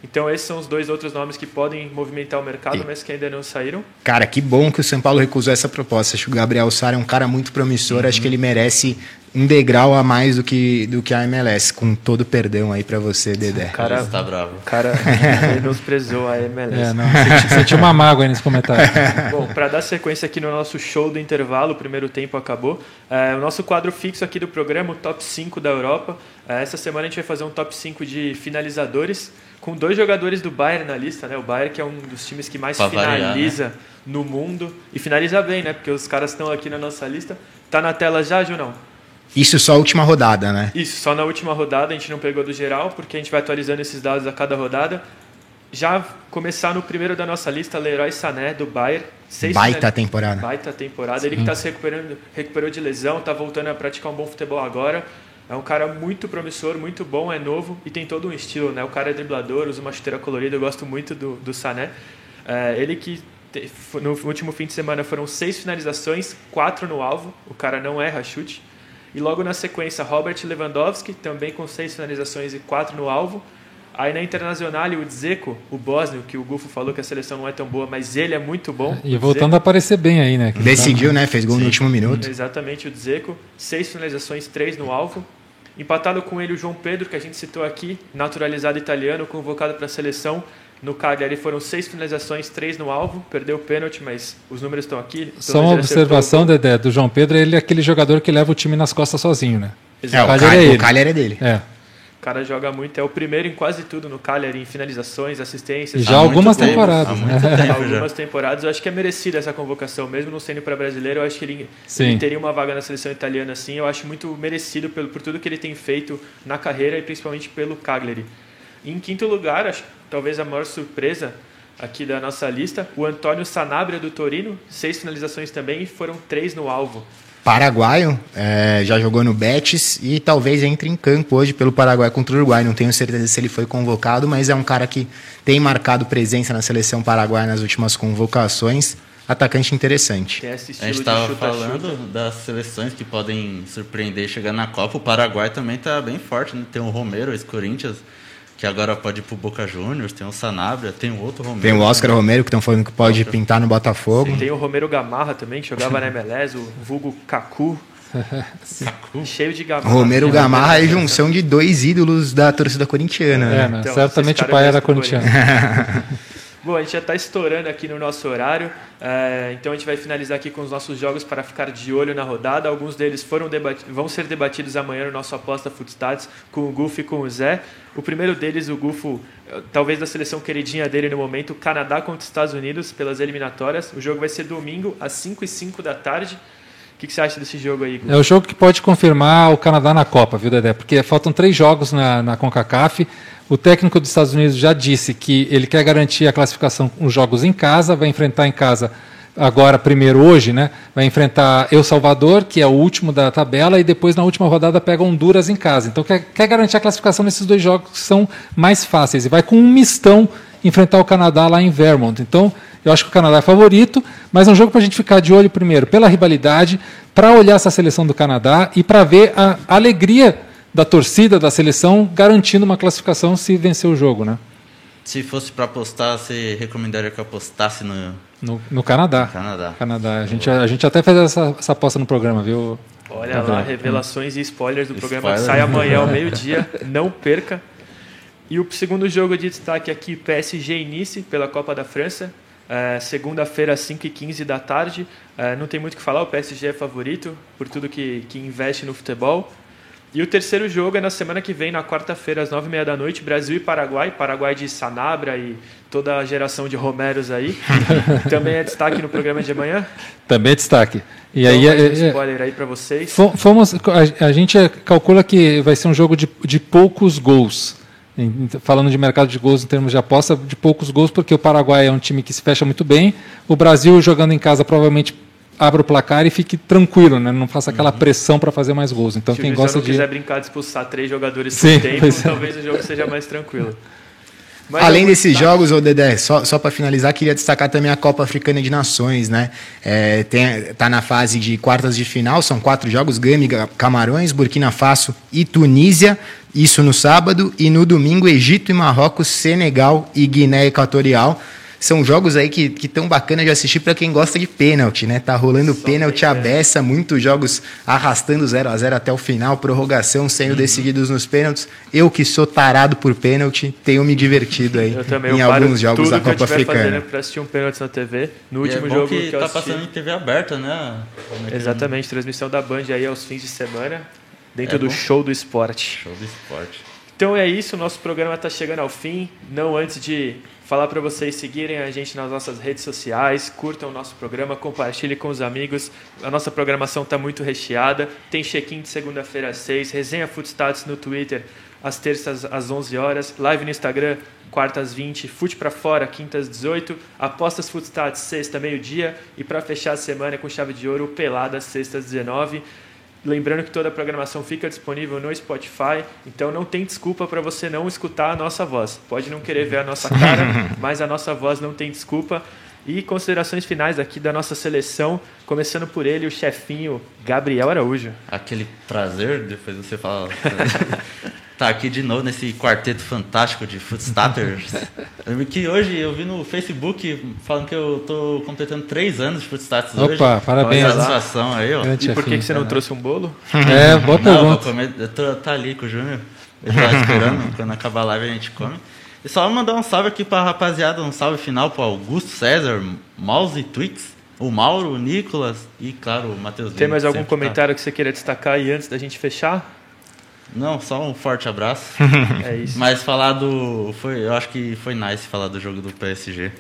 Então esses são os dois outros nomes que podem movimentar o mercado, e... mas que ainda não saíram. Cara, que bom que o São Paulo recusou essa proposta. Acho que o Gabriel Sara é um cara muito promissor. Uhum. Acho que ele merece um degrau a mais do que, do que a MLS, com todo perdão aí para você, Dedé. O cara está bravo. O cara menosprezou a MLS. É, não, você, tinha uma mágoa aí nesse comentário. Bom, para dar sequência aqui no nosso show do intervalo, o primeiro tempo acabou. É, o nosso quadro fixo aqui do programa, o Top 5 da Europa. É, essa semana a gente vai fazer um top 5 de finalizadores, com dois jogadores do Bayern na lista, né? O Bayern que é um dos times que mais pra finaliza variar, né? no mundo, e finaliza bem, né? Porque os caras estão aqui na nossa lista. Tá na tela já, Junão? Isso só a última rodada, né? Isso, só na última rodada, a gente não pegou do geral, porque a gente vai atualizando esses dados a cada rodada. Já começar no primeiro da nossa lista, Leroy Sané, do Bayern. Seis Baita temporada. Baita temporada. Sim. Ele que está se recuperando, recuperou de lesão, está voltando a praticar um bom futebol agora. É um cara muito promissor, muito bom, é novo e tem todo um estilo, né? O cara é driblador, usa uma chuteira colorida, eu gosto muito do, do Sané. É, ele que no último fim de semana foram seis finalizações, quatro no alvo. O cara não erra chute. E logo na sequência, Robert Lewandowski, também com seis finalizações e quatro no alvo. Aí na Internacional, o Dzeko, o bósnio, que o Gufo falou que a seleção não é tão boa, mas ele é muito bom. E voltando a aparecer bem aí, né? Decidiu, tá... né? Fez gol Sim, no último minuto. Exatamente, o Dzeko. Seis finalizações, três no alvo. Empatado com ele o João Pedro, que a gente citou aqui, naturalizado italiano, convocado para a seleção. No Cagliari foram seis finalizações, três no alvo, perdeu o pênalti, mas os números estão aqui. Só uma observação, Dedé, do João Pedro, ele é aquele jogador que leva o time nas costas sozinho, né? Exato. É, o, Cagliari é, é dele. É. O cara joga muito, é o primeiro em quase tudo no Cagliari, em finalizações, assistências. Já algumas temporadas. Né? Tempo, algumas temporadas, eu acho que é merecida essa convocação, mesmo não sendo para brasileiro, eu acho que ele, ele, teria uma vaga na seleção italiana assim, eu acho muito merecido pelo, por tudo que ele tem feito na carreira e principalmente pelo Cagliari. Em quinto lugar, acho talvez a maior surpresa aqui da nossa lista. O Antônio Sanabria do Torino, seis finalizações também e foram três no alvo. Paraguaio, é, já jogou no Betis e talvez entre em campo hoje pelo Paraguai contra o Uruguai. Não tenho certeza se ele foi convocado, mas é um cara que tem marcado presença na seleção paraguaia nas últimas convocações. Atacante interessante. a gente estava falando das seleções que podem surpreender chegar na Copa. O Paraguai também está bem forte, né? Tem o Romero, ex-Corinthians, que agora pode ir pro Boca Juniors, tem o Sanabria, tem o outro Romero. Tem o Oscar também. Romero, que estão falando que pode Oscar. pintar no Botafogo. Sim, tem o Romero Gamarra também, que jogava na MLS, o vulgo Cacu. Cheio de Gamarra. Romero Gamarra é junção de dois ídolos da torcida corintiana. É, né? então, certamente o pai era corintiano. Bom, a gente já está estourando aqui no nosso horário, é, então a gente vai finalizar aqui com os nossos jogos para ficar de olho na rodada. Alguns deles foram vão ser debatidos amanhã no nosso Aposta Footstats com o Gufo e com o Zé. O primeiro deles, o Gufo, talvez da seleção queridinha dele no momento, Canadá contra os Estados Unidos pelas eliminatórias. O jogo vai ser domingo às 5 e 5 da tarde. O que, que, você acha desse jogo aí? É o jogo que pode confirmar o Canadá na Copa, viu, Dedé? Porque faltam três jogos na, na CONCACAF. O técnico dos Estados Unidos já disse que ele quer garantir a classificação com os jogos em casa, vai enfrentar em casa agora primeiro hoje, né? Vai enfrentar El Salvador, que é o último da tabela, e depois na última rodada pega Honduras em casa. Então quer, quer garantir a classificação nesses dois jogos que são mais fáceis. E vai com um mistão enfrentar o Canadá lá em Vermont. Então eu acho que o Canadá é favorito, mas é um jogo para a gente ficar de olho primeiro pela rivalidade, para olhar essa seleção do Canadá e para ver a alegria da torcida, da seleção, garantindo uma classificação se vencer o jogo, né? Se fosse para apostar, você recomendaria que eu apostasse no... No, no Canadá. Canadá. Canadá. A gente, a gente até fez essa, essa aposta no programa, viu? Olha lá, revelações e spoilers do programa que sai amanhã ao meio-dia. Não perca. E o segundo jogo de destaque aqui, PSG Nice, pela Copa da França. É, Segunda-feira, às 5h15 da tarde. É, não tem muito o que falar, o PSG é favorito por tudo que, que investe no futebol. E o terceiro jogo é na semana que vem, na quarta-feira, às nove e meia da noite, Brasil e Paraguai. Paraguai de Sanabra e toda a geração de Romeros aí. Também é destaque no programa de amanhã? Também é destaque. E então, aí, é, um spoiler aí para vocês. Fomos, a, a, gente calcula que vai ser um jogo de, de poucos gols. Falando de mercado de gols em termos de aposta, de poucos gols, porque o Paraguai é um time que se fecha muito bem. O Brasil, jogando em casa, provavelmente abra o placar e fique tranquilo, né? Não faça aquela uhum. pressão para fazer mais gols. Então Se quem gosta não de quiser brincar de expulsar três jogadores Sim, por tempo, é. talvez o jogo seja mais tranquilo. Mas Além desses jogos, ô Dedé, só, só para finalizar, queria destacar também a Copa Africana de Nações, né? É, tem, tá na fase de quartas de final, são quatro jogos: Gâmbiga, Camarões, Burkina Faso e Tunísia. Isso no sábado. E no domingo, Egito e Marrocos, Senegal e Guiné Equatorial são jogos aí que estão bacanas de assistir para quem gosta de pênalti, né? Tá rolando Só pênalti à beça, muitos jogos arrastando 0 a 0 até o final, prorrogação sendo uhum. decididos nos pênaltis. Eu que sou tarado por pênalti, tenho me divertido aí em alguns jogos da Copa Africana. para assistir um pênalti na TV. No é último é jogo que, que eu tá passando em TV aberta, né? Exatamente, transmissão da Band aí aos fins de semana, dentro é do show do esporte. Show do esporte. Então é isso, nosso programa está chegando ao fim. Não antes de falar para vocês seguirem a gente nas nossas redes sociais, curtam o nosso programa, compartilhem com os amigos. A nossa programação está muito recheada. Tem check-in de segunda-feira às 6, resenha Footstats no Twitter às terças às 11 horas, live no Instagram quartas 20, fute para fora quintas 18, apostas Footstats sexta meio-dia e para fechar a semana com chave de ouro pelada sextas 19. Lembrando que toda a programação fica disponível no Spotify, então não tem desculpa para você não escutar a nossa voz. Pode não querer ver a nossa cara, mas a nossa voz não tem desculpa. E considerações finais aqui da nossa seleção, começando por ele, o chefinho Gabriel Araújo. Aquele prazer, depois você fala. tá aqui de novo nesse quarteto fantástico de Footstatters. que hoje eu vi no Facebook falando que eu tô completando três anos de Footstatters Opa, hoje. Opa, parabéns. satisfação aí, ó. E por que, que você não trouxe um bolo? É, bota não, eu tô, tá ali com o Júnior. Ele tá esperando, quando acabar a live a gente come. E só mandar um salve aqui pra rapaziada, um salve final pro Augusto César, Mouse Twix, o Mauro, o Nicolas e, claro, o Matheus Tem mais algum tá. comentário tá. que você queira destacar aí antes da gente fechar? Não, só um forte abraço. é isso. Mas falar do. Foi, eu acho que foi nice falar do jogo do PSG.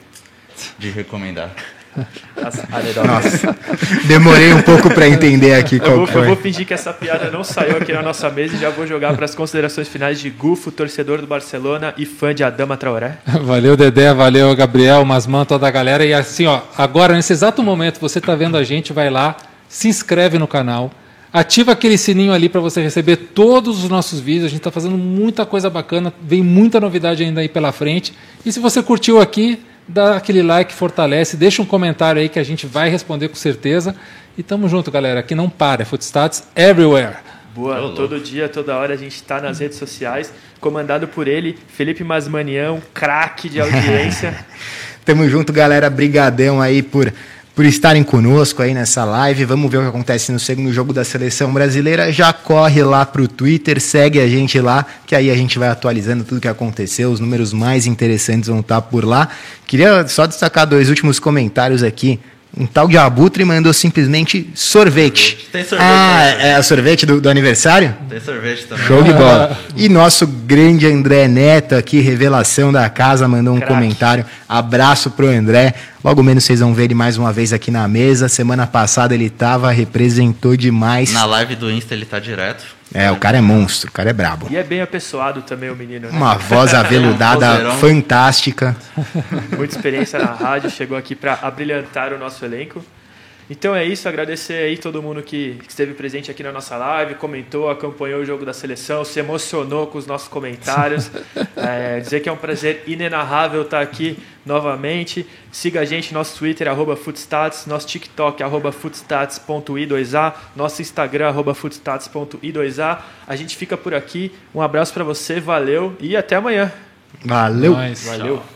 De recomendar. Nossa, demorei um pouco para entender aqui qual eu vou, eu vou fingir que essa piada não saiu aqui na nossa mesa e já vou jogar para as considerações finais de Gufo, torcedor do Barcelona e fã de Adama Traoré. Valeu, Dedé, valeu, Gabriel, Masman, toda a galera. E assim, ó, agora, nesse exato momento, você está vendo a gente, vai lá, se inscreve no canal, ativa aquele sininho ali para você receber todos os nossos vídeos. A gente está fazendo muita coisa bacana, vem muita novidade ainda aí pela frente. E se você curtiu aqui, dá aquele like, fortalece, deixa um comentário aí que a gente vai responder com certeza. E tamo junto, galera. Aqui não para, é Footstats everywhere. Boa, todo dia, toda hora a gente está nas redes sociais, comandado por ele, Felipe Masmanião, craque de audiência. Tamo junto, galera. Brigadão aí por por estarem conosco aí nessa live. Vamos ver o que acontece no segundo jogo da seleção brasileira. Já corre lá para o Twitter, segue a gente lá, que aí a gente vai atualizando tudo que aconteceu. Os números mais interessantes vão estar por lá. Queria só destacar dois últimos comentários aqui um tal de Abutre mandou simplesmente sorvete. Tem sorvete. Ah, também. é o sorvete do, do, aniversário? Tem sorvete também. Show de bola. E nosso grande André Neto aqui, revelação da casa, mandou um Crack. comentário. Abraço pro André. Logo menos vocês vão ver ele mais uma vez aqui na mesa. Semana passada ele tava, representou demais. Na live do Insta ele tá direto. É, o cara é monstro, o cara é brabo. E é bem apessoado também o menino. Né? Uma voz aveludada fantástica. Muita experiência na rádio, chegou aqui para abrilhantar o nosso elenco. Então é isso, agradecer aí todo mundo que esteve presente aqui na nossa live, comentou, acompanhou o jogo da seleção, se emocionou com os nossos comentários. é, dizer que é um prazer inenarrável estar aqui novamente. Siga a gente no nosso Twitter, arroba Footstats, nosso TikTok, arroba footstats.i2a, nosso Instagram, arroba footstats.i2a. A gente fica por aqui. Um abraço para você, valeu e até amanhã. Valeu. Valeu.